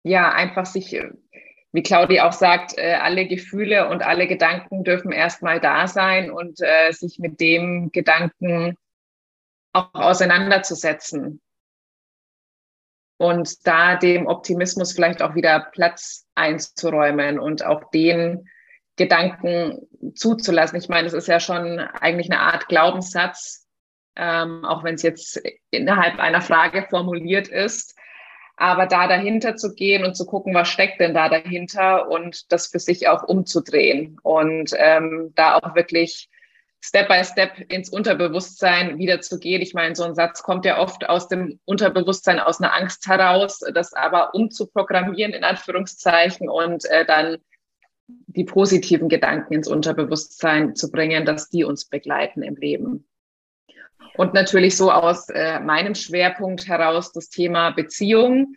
ja, einfach sich, wie Claudia auch sagt, äh, alle Gefühle und alle Gedanken dürfen erstmal da sein und äh, sich mit dem Gedanken auch auseinanderzusetzen. Und da dem Optimismus vielleicht auch wieder Platz einzuräumen und auch den Gedanken zuzulassen. Ich meine, es ist ja schon eigentlich eine Art Glaubenssatz, ähm, auch wenn es jetzt innerhalb einer Frage formuliert ist. Aber da dahinter zu gehen und zu gucken, was steckt denn da dahinter und das für sich auch umzudrehen und ähm, da auch wirklich Step by Step ins Unterbewusstsein wieder zu gehen. Ich meine, so ein Satz kommt ja oft aus dem Unterbewusstsein, aus einer Angst heraus, das aber umzuprogrammieren in Anführungszeichen und äh, dann die positiven Gedanken ins Unterbewusstsein zu bringen, dass die uns begleiten im Leben. Und natürlich so aus äh, meinem Schwerpunkt heraus das Thema Beziehung.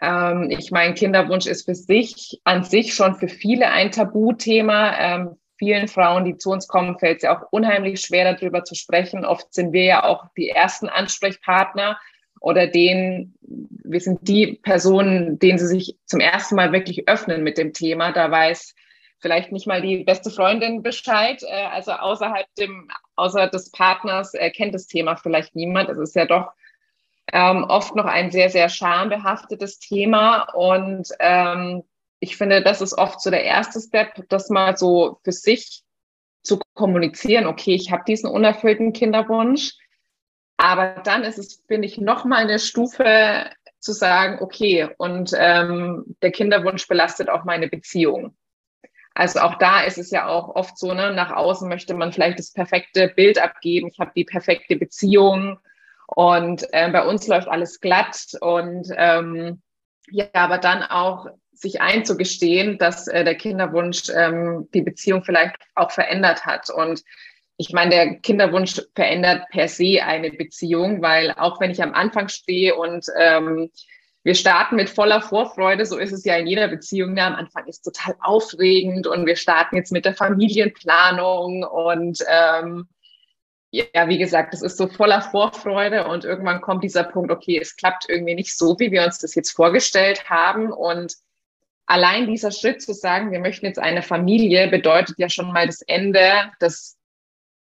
Ähm, ich meine, Kinderwunsch ist für sich, an sich schon für viele ein Tabuthema. Ähm, vielen Frauen, die zu uns kommen, fällt es ja auch unheimlich schwer, darüber zu sprechen. Oft sind wir ja auch die ersten Ansprechpartner oder denen, wir sind die Personen, denen sie sich zum ersten Mal wirklich öffnen mit dem Thema. Da weiß vielleicht nicht mal die beste Freundin Bescheid. Äh, also außerhalb dem, außer des Partners äh, kennt das Thema vielleicht niemand. Es ist ja doch ähm, oft noch ein sehr, sehr schambehaftetes Thema. Und ähm, ich finde, das ist oft so der erste Step, das mal so für sich zu kommunizieren. Okay, ich habe diesen unerfüllten Kinderwunsch aber dann ist es, finde ich, nochmal eine Stufe zu sagen, okay, und ähm, der Kinderwunsch belastet auch meine Beziehung. Also auch da ist es ja auch oft so, ne, nach außen möchte man vielleicht das perfekte Bild abgeben. Ich habe die perfekte Beziehung und äh, bei uns läuft alles glatt. Und ähm, ja, aber dann auch sich einzugestehen, dass äh, der Kinderwunsch ähm, die Beziehung vielleicht auch verändert hat. Und ich meine, der Kinderwunsch verändert per se eine Beziehung, weil auch wenn ich am Anfang stehe und ähm, wir starten mit voller Vorfreude, so ist es ja in jeder Beziehung. Ne? Am Anfang ist total aufregend und wir starten jetzt mit der Familienplanung und ähm, ja, wie gesagt, es ist so voller Vorfreude und irgendwann kommt dieser Punkt, okay, es klappt irgendwie nicht so, wie wir uns das jetzt vorgestellt haben und allein dieser Schritt zu sagen, wir möchten jetzt eine Familie, bedeutet ja schon mal das Ende des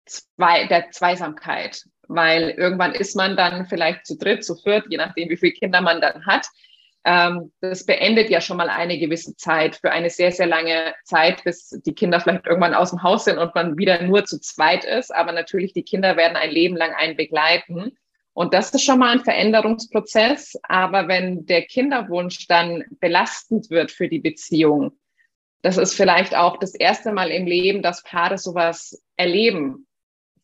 zwei, der Zweisamkeit, weil irgendwann ist man dann vielleicht zu dritt, zu viert, je nachdem, wie viele Kinder man dann hat. Ähm, das beendet ja schon mal eine gewisse Zeit für eine sehr, sehr lange Zeit, bis die Kinder vielleicht irgendwann aus dem Haus sind und man wieder nur zu zweit ist. Aber natürlich, die Kinder werden ein Leben lang einen begleiten. Und das ist schon mal ein Veränderungsprozess. Aber wenn der Kinderwunsch dann belastend wird für die Beziehung, das ist vielleicht auch das erste Mal im Leben, dass Paare sowas erleben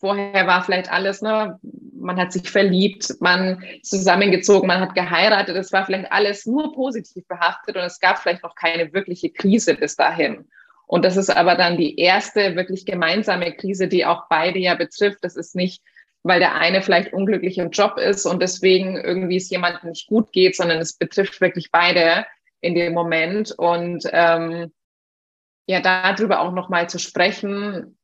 vorher war vielleicht alles, ne, man hat sich verliebt, man ist zusammengezogen, man hat geheiratet, es war vielleicht alles nur positiv behaftet und es gab vielleicht noch keine wirkliche Krise bis dahin. Und das ist aber dann die erste wirklich gemeinsame Krise, die auch beide ja betrifft. Das ist nicht weil der eine vielleicht unglücklich im Job ist und deswegen irgendwie es jemandem nicht gut geht, sondern es betrifft wirklich beide in dem Moment. Und ähm, ja, darüber auch nochmal zu sprechen,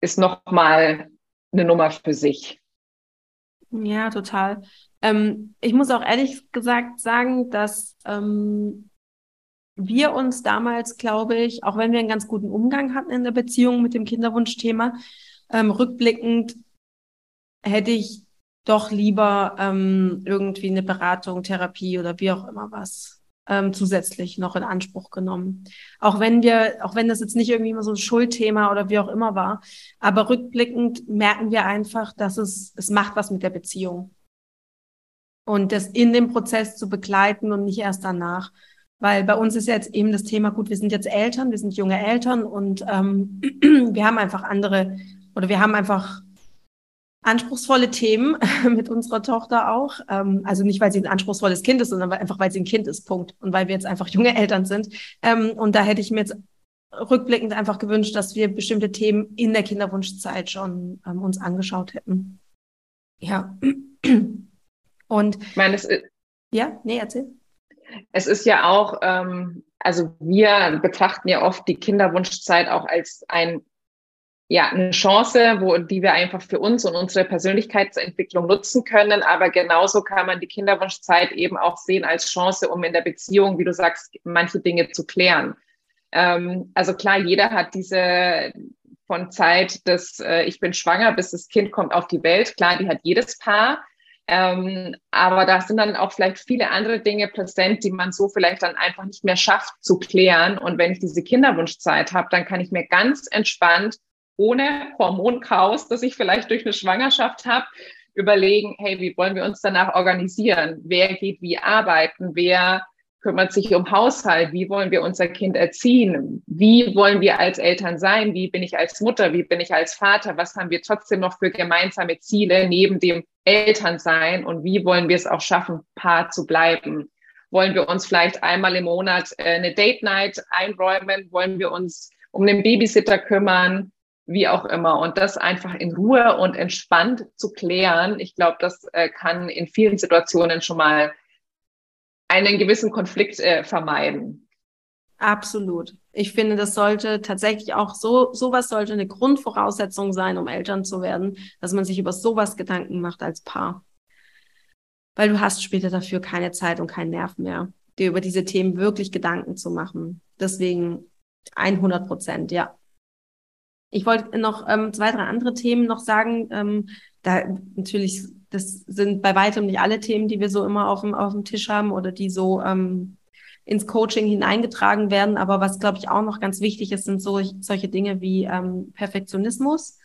ist nochmal eine Nummer für sich. Ja, total. Ähm, ich muss auch ehrlich gesagt sagen, dass ähm, wir uns damals, glaube ich, auch wenn wir einen ganz guten Umgang hatten in der Beziehung mit dem Kinderwunschthema, ähm, rückblickend hätte ich doch lieber ähm, irgendwie eine Beratung, Therapie oder wie auch immer was ähm, zusätzlich noch in Anspruch genommen. Auch wenn wir, auch wenn das jetzt nicht irgendwie immer so ein Schuldthema oder wie auch immer war, aber rückblickend merken wir einfach, dass es, es macht was mit der Beziehung. Und das in dem Prozess zu begleiten und nicht erst danach. Weil bei uns ist jetzt eben das Thema, gut, wir sind jetzt Eltern, wir sind junge Eltern und ähm, [clears throat] wir haben einfach andere oder wir haben einfach anspruchsvolle Themen [laughs] mit unserer Tochter auch. Ähm, also nicht, weil sie ein anspruchsvolles Kind ist, sondern einfach, weil sie ein Kind ist, Punkt. Und weil wir jetzt einfach junge Eltern sind. Ähm, und da hätte ich mir jetzt rückblickend einfach gewünscht, dass wir bestimmte Themen in der Kinderwunschzeit schon ähm, uns angeschaut hätten. Ja. [clears throat] Und ich meine, es ist, ja, nee, erzähl. Es ist ja auch, ähm, also wir betrachten ja oft die Kinderwunschzeit auch als ein ja, eine Chance, wo, die wir einfach für uns und unsere Persönlichkeitsentwicklung nutzen können. Aber genauso kann man die Kinderwunschzeit eben auch sehen als Chance, um in der Beziehung, wie du sagst, manche Dinge zu klären. Ähm, also klar, jeder hat diese von Zeit des äh, Ich bin schwanger bis das Kind kommt auf die Welt. Klar, die hat jedes Paar. Ähm, aber da sind dann auch vielleicht viele andere Dinge präsent, die man so vielleicht dann einfach nicht mehr schafft zu klären. Und wenn ich diese Kinderwunschzeit habe, dann kann ich mir ganz entspannt ohne Hormonchaos, das ich vielleicht durch eine Schwangerschaft habe, überlegen, hey, wie wollen wir uns danach organisieren? Wer geht wie arbeiten? Wer kümmert sich um Haushalt? Wie wollen wir unser Kind erziehen? Wie wollen wir als Eltern sein? Wie bin ich als Mutter? Wie bin ich als Vater? Was haben wir trotzdem noch für gemeinsame Ziele neben dem Elternsein? Und wie wollen wir es auch schaffen, Paar zu bleiben? Wollen wir uns vielleicht einmal im Monat äh, eine Date Night einräumen? Wollen wir uns um den Babysitter kümmern? Wie auch immer. Und das einfach in Ruhe und entspannt zu klären, ich glaube, das äh, kann in vielen Situationen schon mal einen gewissen Konflikt äh, vermeiden. Absolut. Ich finde, das sollte tatsächlich auch so, sowas sollte eine Grundvoraussetzung sein, um Eltern zu werden, dass man sich über sowas Gedanken macht als Paar. Weil du hast später dafür keine Zeit und keinen Nerv mehr, dir über diese Themen wirklich Gedanken zu machen. Deswegen 100 Prozent, ja. Ich wollte noch ähm, zwei, drei andere Themen noch sagen. Ähm, da natürlich, das sind bei weitem nicht alle Themen, die wir so immer auf dem, auf dem Tisch haben oder die so ähm, ins Coaching hineingetragen werden. Aber was, glaube ich, auch noch ganz wichtig ist, sind so, solche Dinge wie ähm, Perfektionismus.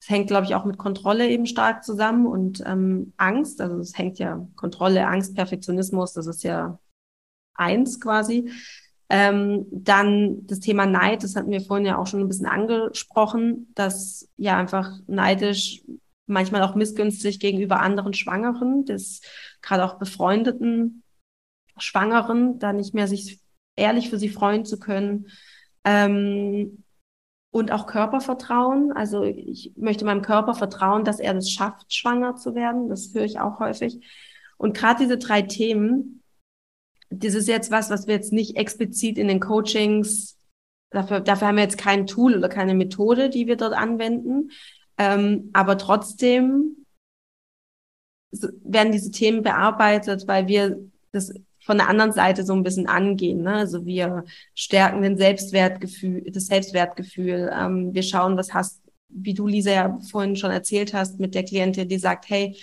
Das hängt, glaube ich, auch mit Kontrolle eben stark zusammen und ähm, Angst. Also es hängt ja Kontrolle, Angst, Perfektionismus, das ist ja eins quasi. Ähm, dann das Thema Neid, das hatten wir vorhin ja auch schon ein bisschen angesprochen, dass ja einfach neidisch, manchmal auch missgünstig gegenüber anderen Schwangeren, das gerade auch befreundeten Schwangeren, da nicht mehr sich ehrlich für sie freuen zu können. Ähm, und auch Körpervertrauen. Also ich möchte meinem Körper vertrauen, dass er das schafft, schwanger zu werden. Das höre ich auch häufig. Und gerade diese drei Themen, das ist jetzt was, was wir jetzt nicht explizit in den Coachings, dafür, dafür haben wir jetzt kein Tool oder keine Methode, die wir dort anwenden. Ähm, aber trotzdem werden diese Themen bearbeitet, weil wir das von der anderen Seite so ein bisschen angehen. Ne? Also wir stärken den Selbstwertgefühl, das Selbstwertgefühl. Ähm, wir schauen, was hast, wie du, Lisa, ja vorhin schon erzählt hast, mit der Klientin, die sagt, hey,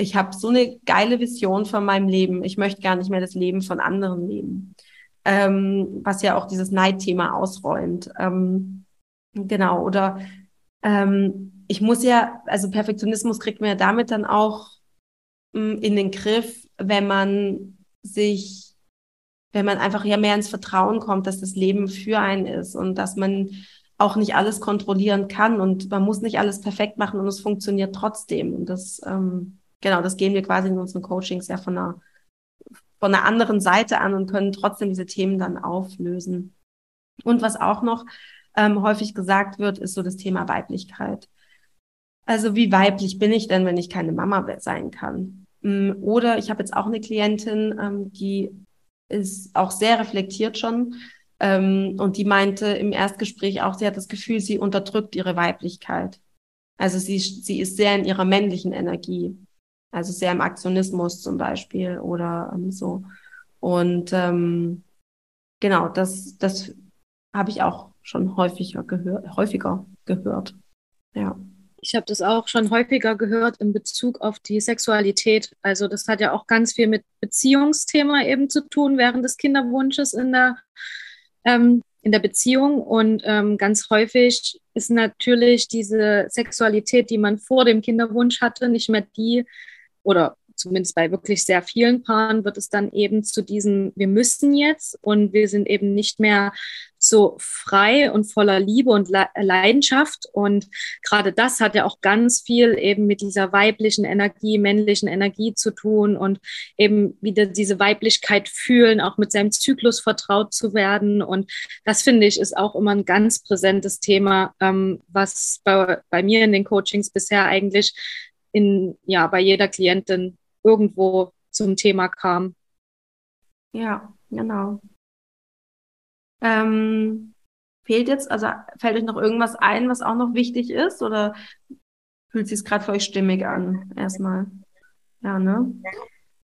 ich habe so eine geile Vision von meinem Leben. Ich möchte gar nicht mehr das Leben von anderen leben. Ähm, was ja auch dieses Neidthema ausräumt. Ähm, genau, oder ähm, ich muss ja, also Perfektionismus kriegt man ja damit dann auch mh, mm, in den Griff, wenn man sich, wenn man einfach ja mehr ins Vertrauen kommt, dass das Leben für einen ist und dass man auch nicht alles kontrollieren kann und man muss nicht alles perfekt machen und es funktioniert trotzdem. Und das ähm, genau, das gehen wir quasi in unseren Coachings ja von einer, von einer anderen Seite an und können trotzdem diese Themen dann auflösen. Und was auch noch ähm, häufig gesagt wird, ist so das Thema Weiblichkeit. Also wie weiblich bin ich denn, wenn ich keine Mama sein kann? Mm, oder ich habe jetzt auch eine Klientin, ähm, die ist auch sehr reflektiert schon ähm, und die meinte im Erstgespräch auch, sie hat das Gefühl, sie unterdrückt ihre Weiblichkeit. Also sie, sie ist sehr in ihrer männlichen Energie, also sehr im Aktionismus zum Beispiel oder ähm, so. Und ähm, genau, das, das habe ich auch schon häufiger gehört, häufiger gehört. Ja. Ich habe das auch schon häufiger gehört in Bezug auf die Sexualität. Also das hat ja auch ganz viel mit Beziehungsthema eben zu tun während des Kinderwunsches in der, ähm, in der Beziehung. Und ähm, ganz häufig ist natürlich diese Sexualität, die man vor dem Kinderwunsch hatte, nicht mehr die oder zumindest bei wirklich sehr vielen Paaren wird es dann eben zu diesem, wir müssen jetzt und wir sind eben nicht mehr so frei und voller Liebe und Leidenschaft. Und gerade das hat ja auch ganz viel eben mit dieser weiblichen Energie, männlichen Energie zu tun und eben wieder diese Weiblichkeit fühlen, auch mit seinem Zyklus vertraut zu werden. Und das finde ich ist auch immer ein ganz präsentes Thema, ähm, was bei, bei mir in den Coachings bisher eigentlich in, ja, bei jeder Klientin irgendwo zum Thema kam. Ja, genau. Ähm, fehlt jetzt, also fällt euch noch irgendwas ein, was auch noch wichtig ist oder fühlt sich gerade für euch stimmig an erstmal? Ja, ne?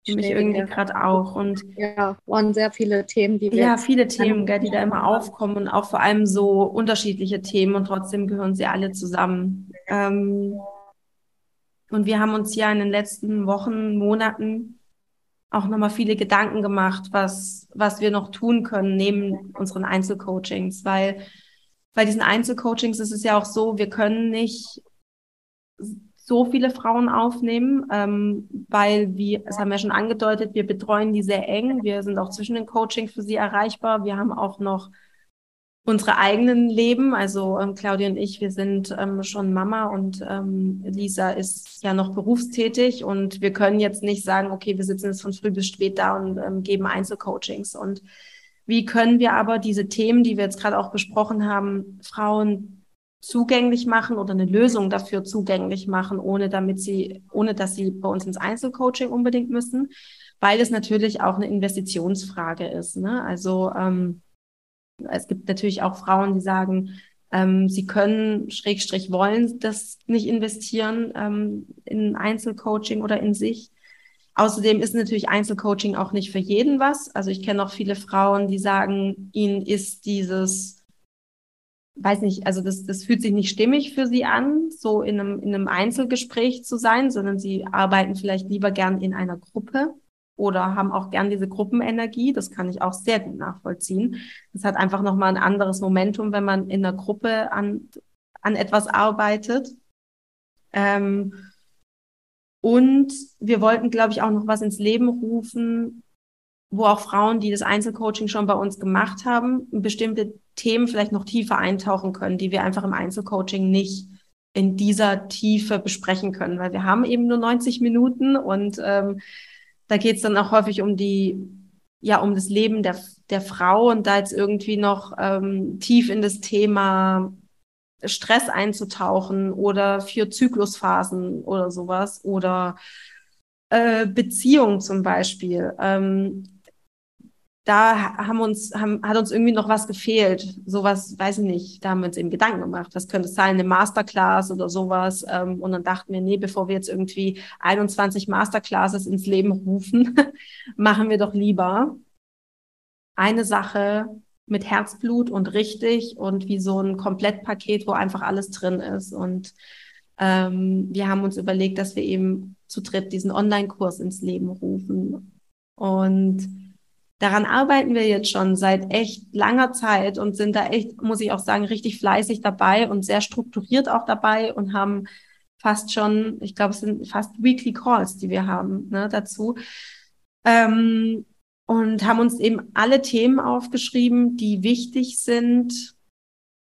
Für mich irgendwie ja. gerade auch. Und ja, waren sehr viele Themen, die wir. Ja, viele Themen, gell, die da immer aufkommen und auch vor allem so unterschiedliche Themen und trotzdem gehören sie alle zusammen. Ähm, und wir haben uns ja in den letzten Wochen, Monaten auch nochmal viele Gedanken gemacht, was, was wir noch tun können neben unseren Einzelcoachings, weil bei diesen Einzelcoachings ist es ja auch so, wir können nicht so viele Frauen aufnehmen, ähm, weil wir, das haben wir schon angedeutet, wir betreuen die sehr eng. Wir sind auch zwischen den Coachings für sie erreichbar. Wir haben auch noch unsere eigenen Leben. Also ähm, Claudia und ich, wir sind ähm, schon Mama und ähm, Lisa ist ja noch berufstätig und wir können jetzt nicht sagen, okay, wir sitzen jetzt von früh bis spät da und ähm, geben Einzelcoachings. Und wie können wir aber diese Themen, die wir jetzt gerade auch besprochen haben, Frauen zugänglich machen oder eine Lösung dafür zugänglich machen, ohne damit sie, ohne dass sie bei uns ins Einzelcoaching unbedingt müssen, weil es natürlich auch eine Investitionsfrage ist. Ne? Also ähm, es gibt natürlich auch Frauen, die sagen, ähm, sie können, Schrägstrich wollen das nicht investieren ähm, in Einzelcoaching oder in sich. Außerdem ist natürlich Einzelcoaching auch nicht für jeden was. Also ich kenne auch viele Frauen, die sagen, ihnen ist dieses, weiß nicht, also das, das fühlt sich nicht stimmig für sie an, so in einem, in einem Einzelgespräch zu sein, sondern sie arbeiten vielleicht lieber gern in einer Gruppe oder haben auch gern diese Gruppenenergie. Das kann ich auch sehr gut nachvollziehen. Das hat einfach nochmal ein anderes Momentum, wenn man in einer Gruppe an, an etwas arbeitet. Ähm, und wir wollten, glaube ich, auch noch was ins Leben rufen, wo auch Frauen, die das Einzelcoaching schon bei uns gemacht haben, bestimmte Themen vielleicht noch tiefer eintauchen können, die wir einfach im Einzelcoaching nicht in dieser Tiefe besprechen können, weil wir haben eben nur 90 Minuten und ähm, da geht es dann auch häufig um die, ja, um das Leben der, der Frau und da jetzt irgendwie noch ähm, tief in das Thema Stress einzutauchen oder für Zyklusphasen oder sowas oder äh, Beziehung zum Beispiel. Ähm, da haben uns, haben, hat uns irgendwie noch was gefehlt. Sowas, weiß ich nicht, da haben wir uns eben Gedanken gemacht. Was könnte es sein, eine Masterclass oder sowas? Ähm, und dann dachten wir, nee, bevor wir jetzt irgendwie 21 Masterclasses ins Leben rufen, [laughs] machen wir doch lieber eine Sache mit Herzblut und richtig und wie so ein Komplettpaket, wo einfach alles drin ist. Und ähm, wir haben uns überlegt, dass wir eben zu dritt diesen Online-Kurs ins Leben rufen. Und daran arbeiten wir jetzt schon seit echt langer Zeit und sind da echt, muss ich auch sagen, richtig fleißig dabei und sehr strukturiert auch dabei und haben fast schon, ich glaube, es sind fast Weekly Calls, die wir haben ne, dazu. Ähm, und haben uns eben alle Themen aufgeschrieben, die wichtig sind,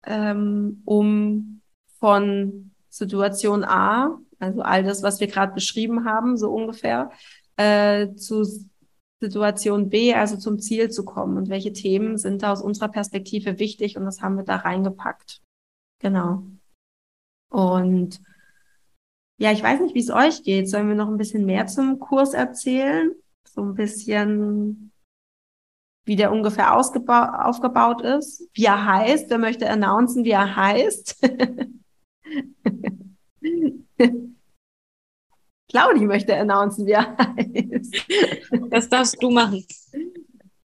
ähm, um von Situation A, also all das, was wir gerade beschrieben haben, so ungefähr, äh, zu Situation B, also zum Ziel zu kommen und welche Themen sind da aus unserer Perspektive wichtig und das haben wir da reingepackt. Genau. Und ja, ich weiß nicht, wie es euch geht. Sollen wir noch ein bisschen mehr zum Kurs erzählen? So ein bisschen, wie der ungefähr aufgebaut ist, wie er heißt. Wer möchte announcen, wie er heißt? [laughs] Claudi möchte announcen, wie er heißt. Das darfst du machen.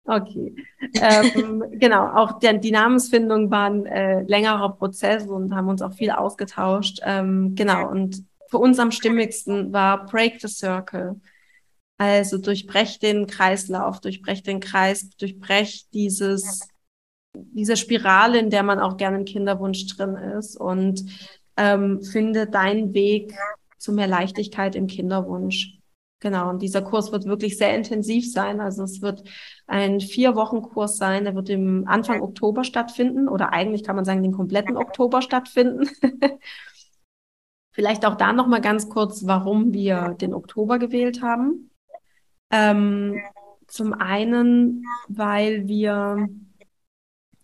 Okay. ähm, genau, auch der, die Namensfindung war ein äh, längerer Prozess und haben uns auch viel ausgetauscht. Ähm, genau, und für uns am stimmigsten war Break the Circle. Also durchbrech den Kreislauf, durchbrech den Kreis, durchbrech dieses, diese Spirale, in der man auch gerne im Kinderwunsch drin ist und ähm, finde deinen Weg zu mehr Leichtigkeit im Kinderwunsch. Genau, und dieser Kurs wird wirklich sehr intensiv sein. Also es wird ein Vier-Wochen-Kurs sein, der wird im Anfang Oktober stattfinden oder eigentlich kann man sagen, den kompletten Oktober stattfinden. [laughs] Vielleicht auch da nochmal ganz kurz, warum wir den Oktober gewählt haben. Ähm, zum einen, weil wir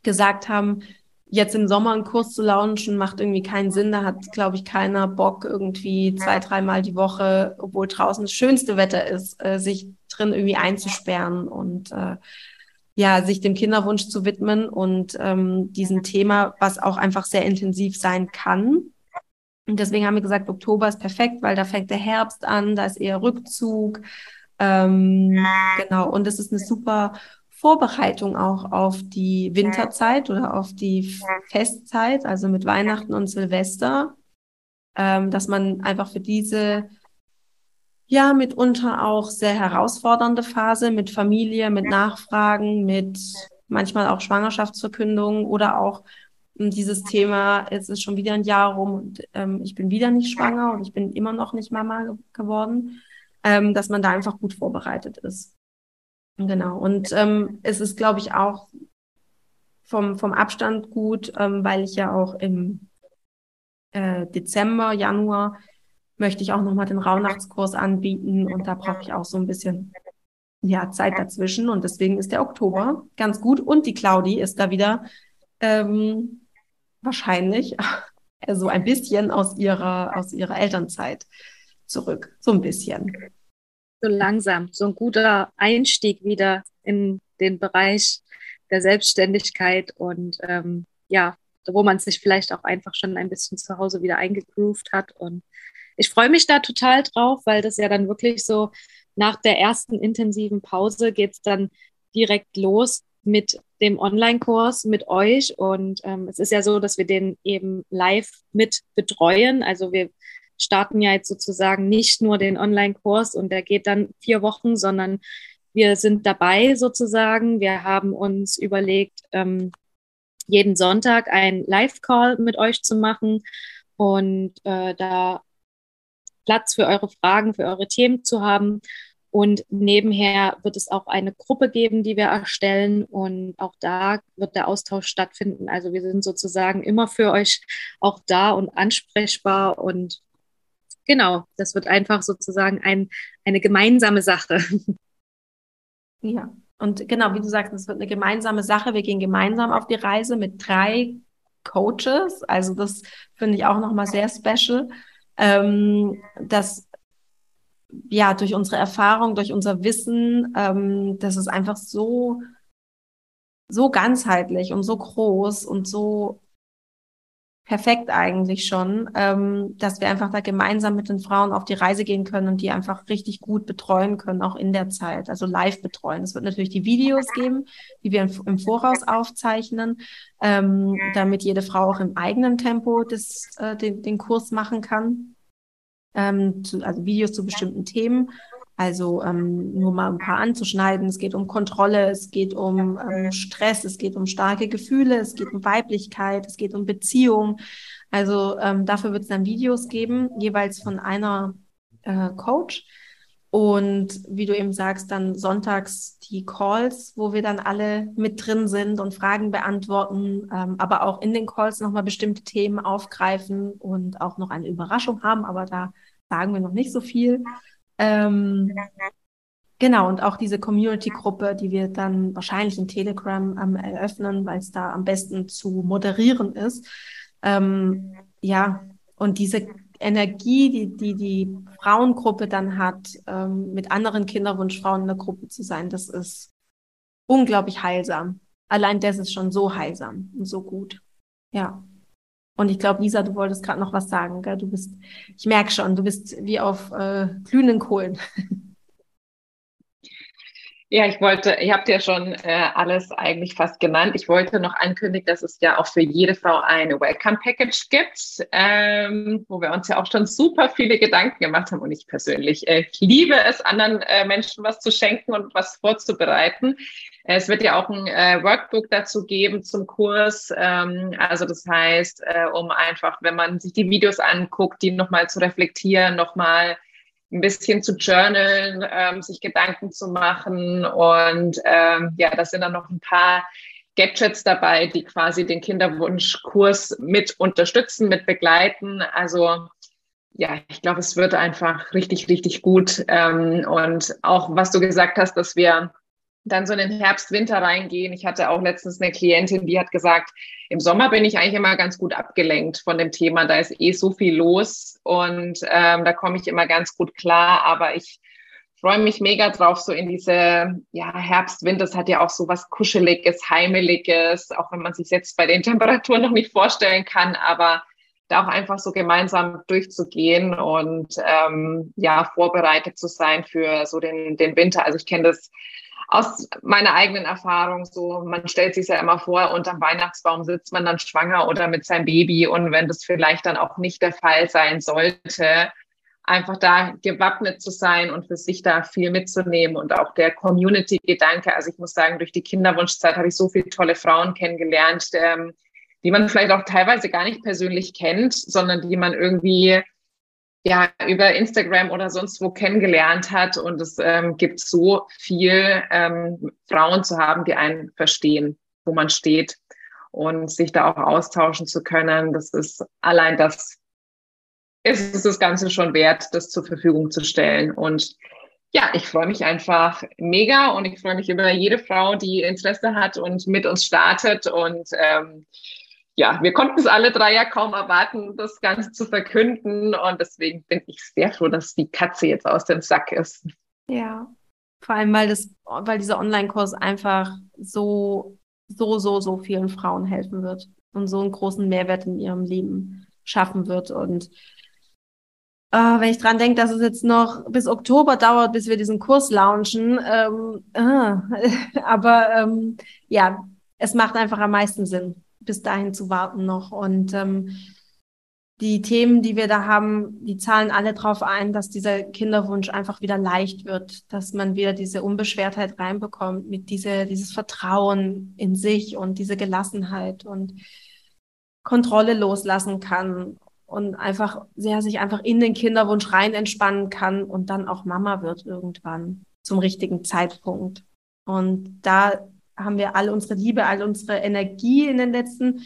gesagt haben, jetzt im Sommer einen Kurs zu launchen, macht irgendwie keinen Sinn. Da hat, glaube ich, keiner Bock, irgendwie zwei, dreimal die Woche, obwohl draußen das schönste Wetter ist, äh, sich drin irgendwie einzusperren und äh, ja, sich dem Kinderwunsch zu widmen und ähm, diesem Thema, was auch einfach sehr intensiv sein kann. Und deswegen haben wir gesagt, Oktober ist perfekt, weil da fängt der Herbst an, da ist eher Rückzug. Ähm, genau, und es ist eine super Vorbereitung auch auf die Winterzeit oder auf die Festzeit, also mit Weihnachten und Silvester, ähm, dass man einfach für diese ja mitunter auch sehr herausfordernde Phase mit Familie, mit Nachfragen, mit manchmal auch Schwangerschaftsverkündungen oder auch dieses Thema, es ist schon wieder ein Jahr rum und ähm, ich bin wieder nicht schwanger und ich bin immer noch nicht Mama geworden, ähm, dass man da einfach gut vorbereitet ist. Genau. Und ähm, es ist, glaube ich, auch vom, vom Abstand gut, ähm, weil ich ja auch im äh, Dezember, Januar möchte ich auch nochmal den Rauhnachtskurs anbieten und da brauche ich auch so ein bisschen ja, Zeit dazwischen und deswegen ist der Oktober ganz gut und die Claudi ist da wieder ähm, wahrscheinlich [laughs] so ein bisschen aus ihrer, aus ihrer Elternzeit zurück. So ein bisschen. So langsam, so ein guter Einstieg wieder in den Bereich der Selbstständigkeit und ähm, ja, wo man sich vielleicht auch einfach schon ein bisschen zu Hause wieder eingegroovt hat. Und ich freue mich da total drauf, weil das ja dann wirklich so nach der ersten intensiven Pause geht es dann direkt los mit dem Online-Kurs mit euch. Und ähm, es ist ja so, dass wir den eben live mit betreuen. Also wir starten ja jetzt sozusagen nicht nur den Online-Kurs und der geht dann vier Wochen, sondern wir sind dabei sozusagen. Wir haben uns überlegt, ähm, jeden Sonntag einen Live-Call mit euch zu machen und äh, da Platz für eure Fragen, für eure Themen zu haben. Und nebenher wird es auch eine Gruppe geben, die wir erstellen. Und auch da wird der Austausch stattfinden. Also wir sind sozusagen immer für euch auch da und ansprechbar. Und genau, das wird einfach sozusagen ein, eine gemeinsame Sache. Ja, und genau, wie du sagst, es wird eine gemeinsame Sache. Wir gehen gemeinsam auf die Reise mit drei Coaches. Also das finde ich auch nochmal sehr special. Ähm, dass ja, durch unsere Erfahrung, durch unser Wissen, ähm, das ist einfach so, so ganzheitlich und so groß und so perfekt eigentlich schon, ähm, dass wir einfach da gemeinsam mit den Frauen auf die Reise gehen können und die einfach richtig gut betreuen können, auch in der Zeit, also live betreuen. Es wird natürlich die Videos geben, die wir im Voraus aufzeichnen, ähm, damit jede Frau auch im eigenen Tempo das, äh, den, den Kurs machen kann ähm, zu, also Videos zu bestimmten Themen. Also ähm, nur mal ein paar anzuschneiden. Es geht um Kontrolle, es geht um ähm, Stress, es geht um starke Gefühle, es geht um Weiblichkeit, es geht um Beziehung. Also ähm, dafür wird es dann Videos geben, jeweils von einer äh, Coach. Und wie du eben sagst, dann sonntags die Calls, wo wir dann alle mit drin sind und Fragen beantworten, ähm, aber auch in den Calls nochmal bestimmte Themen aufgreifen und auch noch eine Überraschung haben, aber da sagen wir noch nicht so viel. Ähm, genau, und auch diese Community-Gruppe, die wir dann wahrscheinlich in Telegram ähm, eröffnen, weil es da am besten zu moderieren ist. Ähm, ja, und diese Energie, die die, die Frauengruppe dann hat, ähm, mit anderen Kinderwunschfrauen in der Gruppe zu sein, das ist unglaublich heilsam. Allein das ist schon so heilsam und so gut. Ja. Und ich glaube, Lisa, du wolltest gerade noch was sagen. Gell? Du bist, ich merke schon, du bist wie auf äh, glühenden Kohlen. [laughs] Ja, ich wollte, ihr habt ja schon äh, alles eigentlich fast genannt. Ich wollte noch ankündigen, dass es ja auch für jede Frau eine Welcome Package gibt, ähm, wo wir uns ja auch schon super viele Gedanken gemacht haben. Und ich persönlich äh, liebe es, anderen äh, Menschen was zu schenken und was vorzubereiten. Es wird ja auch ein äh, Workbook dazu geben zum Kurs. Ähm, also das heißt, äh, um einfach, wenn man sich die Videos anguckt, die nochmal zu reflektieren, nochmal ein bisschen zu journalen, ähm, sich Gedanken zu machen. Und ähm, ja, da sind dann noch ein paar Gadgets dabei, die quasi den Kinderwunschkurs mit unterstützen, mit begleiten. Also ja, ich glaube, es wird einfach richtig, richtig gut. Ähm, und auch was du gesagt hast, dass wir dann so in den Herbst, Winter reingehen. Ich hatte auch letztens eine Klientin, die hat gesagt, im Sommer bin ich eigentlich immer ganz gut abgelenkt von dem Thema. Da ist eh so viel los und ähm, da komme ich immer ganz gut klar. Aber ich freue mich mega drauf, so in diese ja, Herbst, Winter. Das hat ja auch so was Kuscheliges, Heimeliges, auch wenn man sich jetzt bei den [laughs] Temperaturen noch nicht vorstellen kann. Aber da auch einfach so gemeinsam durchzugehen und ähm, ja, vorbereitet zu sein für so den, den Winter. Also ich kenne das aus meiner eigenen Erfahrung so, man stellt sich ja immer vor, unterm Weihnachtsbaum sitzt man dann schwanger oder mit seinem Baby und wenn das vielleicht dann auch nicht der Fall sein sollte, einfach da gewappnet zu sein und für sich da viel mitzunehmen und auch der Community-Gedanke. Also ich muss sagen, durch die Kinderwunschzeit habe ich so viele tolle Frauen kennengelernt, ähm, die man vielleicht auch teilweise gar nicht persönlich kennt, sondern die man irgendwie ja, über Instagram oder sonst wo kennengelernt hat. Und es ähm, gibt so viel ähm, Frauen zu haben, die einen verstehen, wo man steht und sich da auch austauschen zu können. Das ist allein das, ist es das Ganze schon wert, das zur Verfügung zu stellen. Und ja, ich freue mich einfach mega und ich freue mich über jede Frau, die Interesse hat und mit uns startet. Und ähm, ja, wir konnten es alle drei ja kaum erwarten, das Ganze zu verkünden. Und deswegen bin ich sehr froh, dass die Katze jetzt aus dem Sack ist. Ja, vor allem, weil, das, weil dieser Online-Kurs einfach so, so, so, so vielen Frauen helfen wird und so einen großen Mehrwert in ihrem Leben schaffen wird. Und äh, wenn ich dran denke, dass es jetzt noch bis Oktober dauert, bis wir diesen Kurs launchen, ähm, äh, [laughs] aber ähm, ja, es macht einfach am meisten Sinn bis dahin zu warten noch. Und ähm, die Themen, die wir da haben, die zahlen alle darauf ein, dass dieser Kinderwunsch einfach wieder leicht wird, dass man wieder diese Unbeschwertheit reinbekommt, mit diese, dieses Vertrauen in sich und diese Gelassenheit und Kontrolle loslassen kann und einfach sehr sich einfach in den Kinderwunsch rein entspannen kann und dann auch Mama wird irgendwann zum richtigen Zeitpunkt. Und da haben wir all unsere Liebe, all unsere Energie in den letzten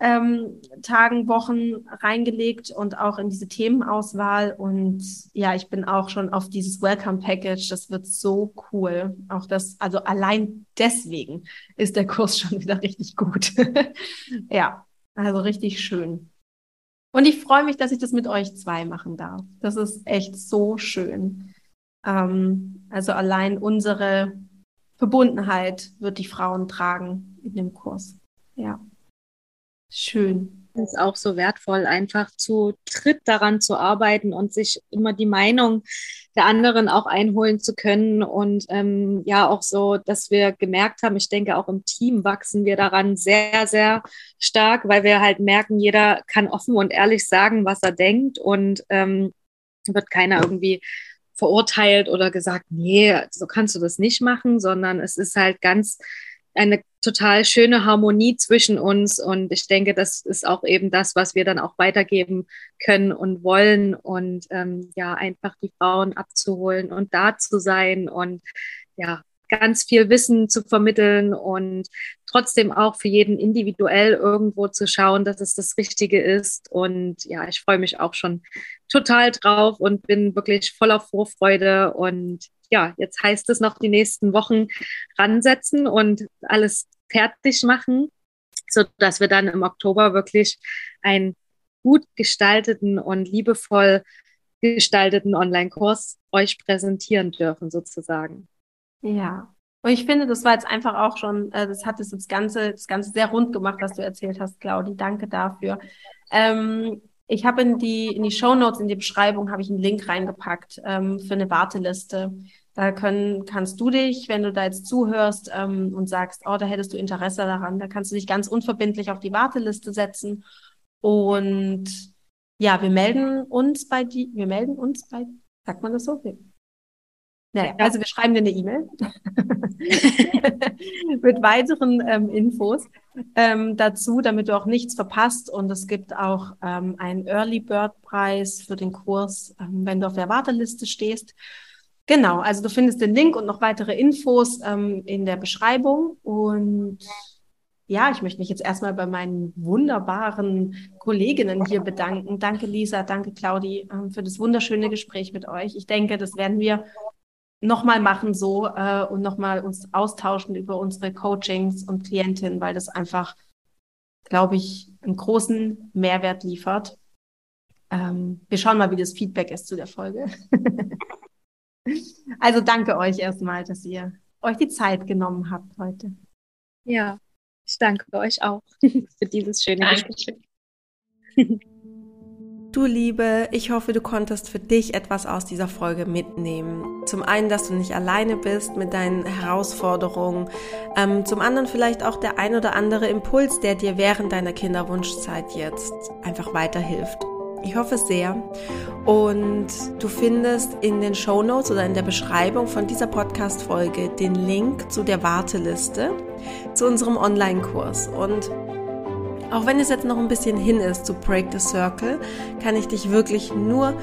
ähm, Tagen, Wochen reingelegt und auch in diese Themenauswahl. Und ja, ich bin auch schon auf dieses Welcome Package. Das wird so cool. Auch das, also allein deswegen ist der Kurs [laughs] schon wieder richtig gut. [laughs] ja, also richtig schön. Und ich freue mich, dass ich das mit euch zwei machen darf. Das ist echt so schön. Ähm, also allein unsere Verbundenheit wird die Frauen tragen in dem Kurs. Ja. Schön. Es ist auch so wertvoll, einfach zu dritt daran zu arbeiten und sich immer die Meinung der anderen auch einholen zu können. Und ähm, ja, auch so, dass wir gemerkt haben, ich denke, auch im Team wachsen wir daran sehr, sehr stark, weil wir halt merken, jeder kann offen und ehrlich sagen, was er denkt und ähm, wird keiner irgendwie verurteilt oder gesagt, nee, so kannst du das nicht machen, sondern es ist halt ganz eine total schöne Harmonie zwischen uns. Und ich denke, das ist auch eben das, was wir dann auch weitergeben können und wollen. Und ähm, ja, einfach die Frauen abzuholen und da zu sein und ja, ganz viel Wissen zu vermitteln und trotzdem auch für jeden individuell irgendwo zu schauen, dass es das Richtige ist. Und ja, ich freue mich auch schon total drauf und bin wirklich voller Vorfreude. Und ja, jetzt heißt es noch die nächsten Wochen ransetzen und alles fertig machen, sodass wir dann im Oktober wirklich ein gut gestalteten und liebevoll gestalteten Online-Kurs euch präsentieren dürfen, sozusagen. Ja. Und ich finde, das war jetzt einfach auch schon, äh, das hat das Ganze, das Ganze sehr rund gemacht, was du erzählt hast, Claudi. Danke dafür. Ähm, ich habe in die, in die Show Notes, in die Beschreibung, habe ich einen Link reingepackt ähm, für eine Warteliste. Da können, kannst du dich, wenn du da jetzt zuhörst ähm, und sagst, oh, da hättest du Interesse daran, da kannst du dich ganz unverbindlich auf die Warteliste setzen. Und ja, wir melden uns bei die, wir melden uns bei, sagt man das so? Naja, also wir schreiben dir eine E-Mail [laughs] mit weiteren ähm, Infos ähm, dazu, damit du auch nichts verpasst. Und es gibt auch ähm, einen Early Bird Preis für den Kurs, ähm, wenn du auf der Warteliste stehst. Genau, also du findest den Link und noch weitere Infos ähm, in der Beschreibung. Und ja, ich möchte mich jetzt erstmal bei meinen wunderbaren Kolleginnen hier bedanken. Danke, Lisa, danke, Claudi, ähm, für das wunderschöne Gespräch mit euch. Ich denke, das werden wir nochmal machen so äh, und nochmal uns austauschen über unsere Coachings und Klientinnen, weil das einfach, glaube ich, einen großen Mehrwert liefert. Ähm, wir schauen mal, wie das Feedback ist zu der Folge. [laughs] also danke euch erstmal, dass ihr euch die Zeit genommen habt heute. Ja, ich danke euch auch [laughs] für dieses schöne Gespräch. [laughs] Du Liebe, ich hoffe, du konntest für dich etwas aus dieser Folge mitnehmen. Zum einen, dass du nicht alleine bist mit deinen Herausforderungen. Ähm, zum anderen vielleicht auch der ein oder andere Impuls, der dir während deiner Kinderwunschzeit jetzt einfach weiterhilft. Ich hoffe sehr. Und du findest in den Show Notes oder in der Beschreibung von dieser Podcast-Folge den Link zu der Warteliste, zu unserem Online-Kurs. Und auch wenn es jetzt noch ein bisschen hin ist zu Break the Circle, kann ich dich wirklich nur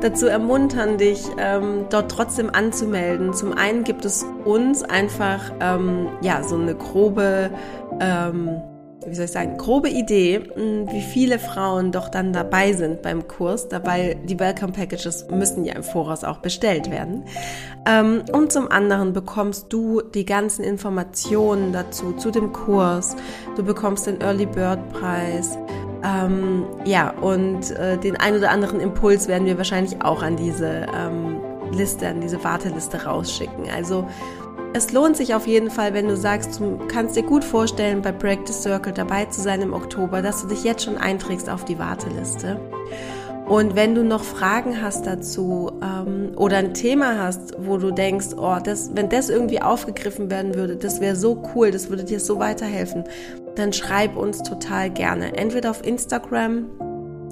dazu ermuntern, dich ähm, dort trotzdem anzumelden. Zum einen gibt es uns einfach ähm, ja so eine grobe ähm, wie soll ich sagen, grobe Idee, hm, wie viele Frauen doch dann dabei sind beim Kurs, dabei die Welcome Packages müssen ja im Voraus auch bestellt werden. Ähm, und zum anderen bekommst du die ganzen Informationen dazu, zu dem Kurs. Du bekommst den Early Bird Preis. Ähm, ja, und äh, den ein oder anderen Impuls werden wir wahrscheinlich auch an diese ähm, Liste, an diese Warteliste rausschicken. Also es lohnt sich auf jeden Fall, wenn du sagst, du kannst dir gut vorstellen, bei Practice Circle dabei zu sein im Oktober, dass du dich jetzt schon einträgst auf die Warteliste. Und wenn du noch Fragen hast dazu ähm, oder ein Thema hast, wo du denkst, oh, das, wenn das irgendwie aufgegriffen werden würde, das wäre so cool, das würde dir so weiterhelfen, dann schreib uns total gerne. Entweder auf Instagram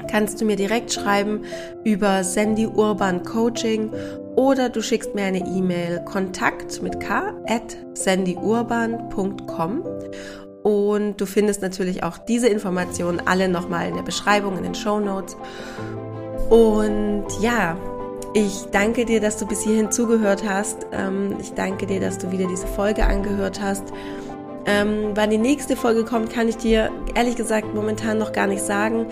kannst du mir direkt schreiben über Sandy Urban Coaching oder du schickst mir eine E-Mail kontakt mit k at sandyurban.com und du findest natürlich auch diese Informationen alle nochmal in der Beschreibung, in den Show Notes. Und ja, ich danke dir, dass du bis hierhin zugehört hast. Ähm, ich danke dir, dass du wieder diese Folge angehört hast. Ähm, wann die nächste Folge kommt, kann ich dir ehrlich gesagt momentan noch gar nicht sagen.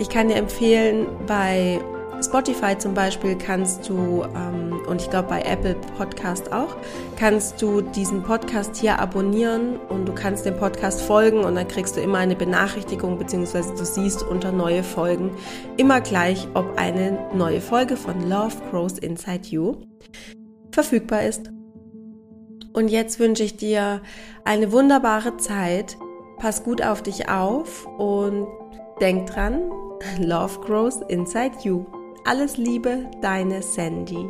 Ich kann dir empfehlen, bei Spotify zum Beispiel kannst du, ähm, und ich glaube bei Apple Podcast auch, kannst du diesen Podcast hier abonnieren und du kannst dem Podcast folgen und dann kriegst du immer eine Benachrichtigung, beziehungsweise du siehst unter neue Folgen immer gleich, ob eine neue Folge von Love Grows Inside You verfügbar ist. Und jetzt wünsche ich dir eine wunderbare Zeit. Pass gut auf dich auf und denk dran, [laughs] Love grows inside you. Alles Liebe, deine Sandy.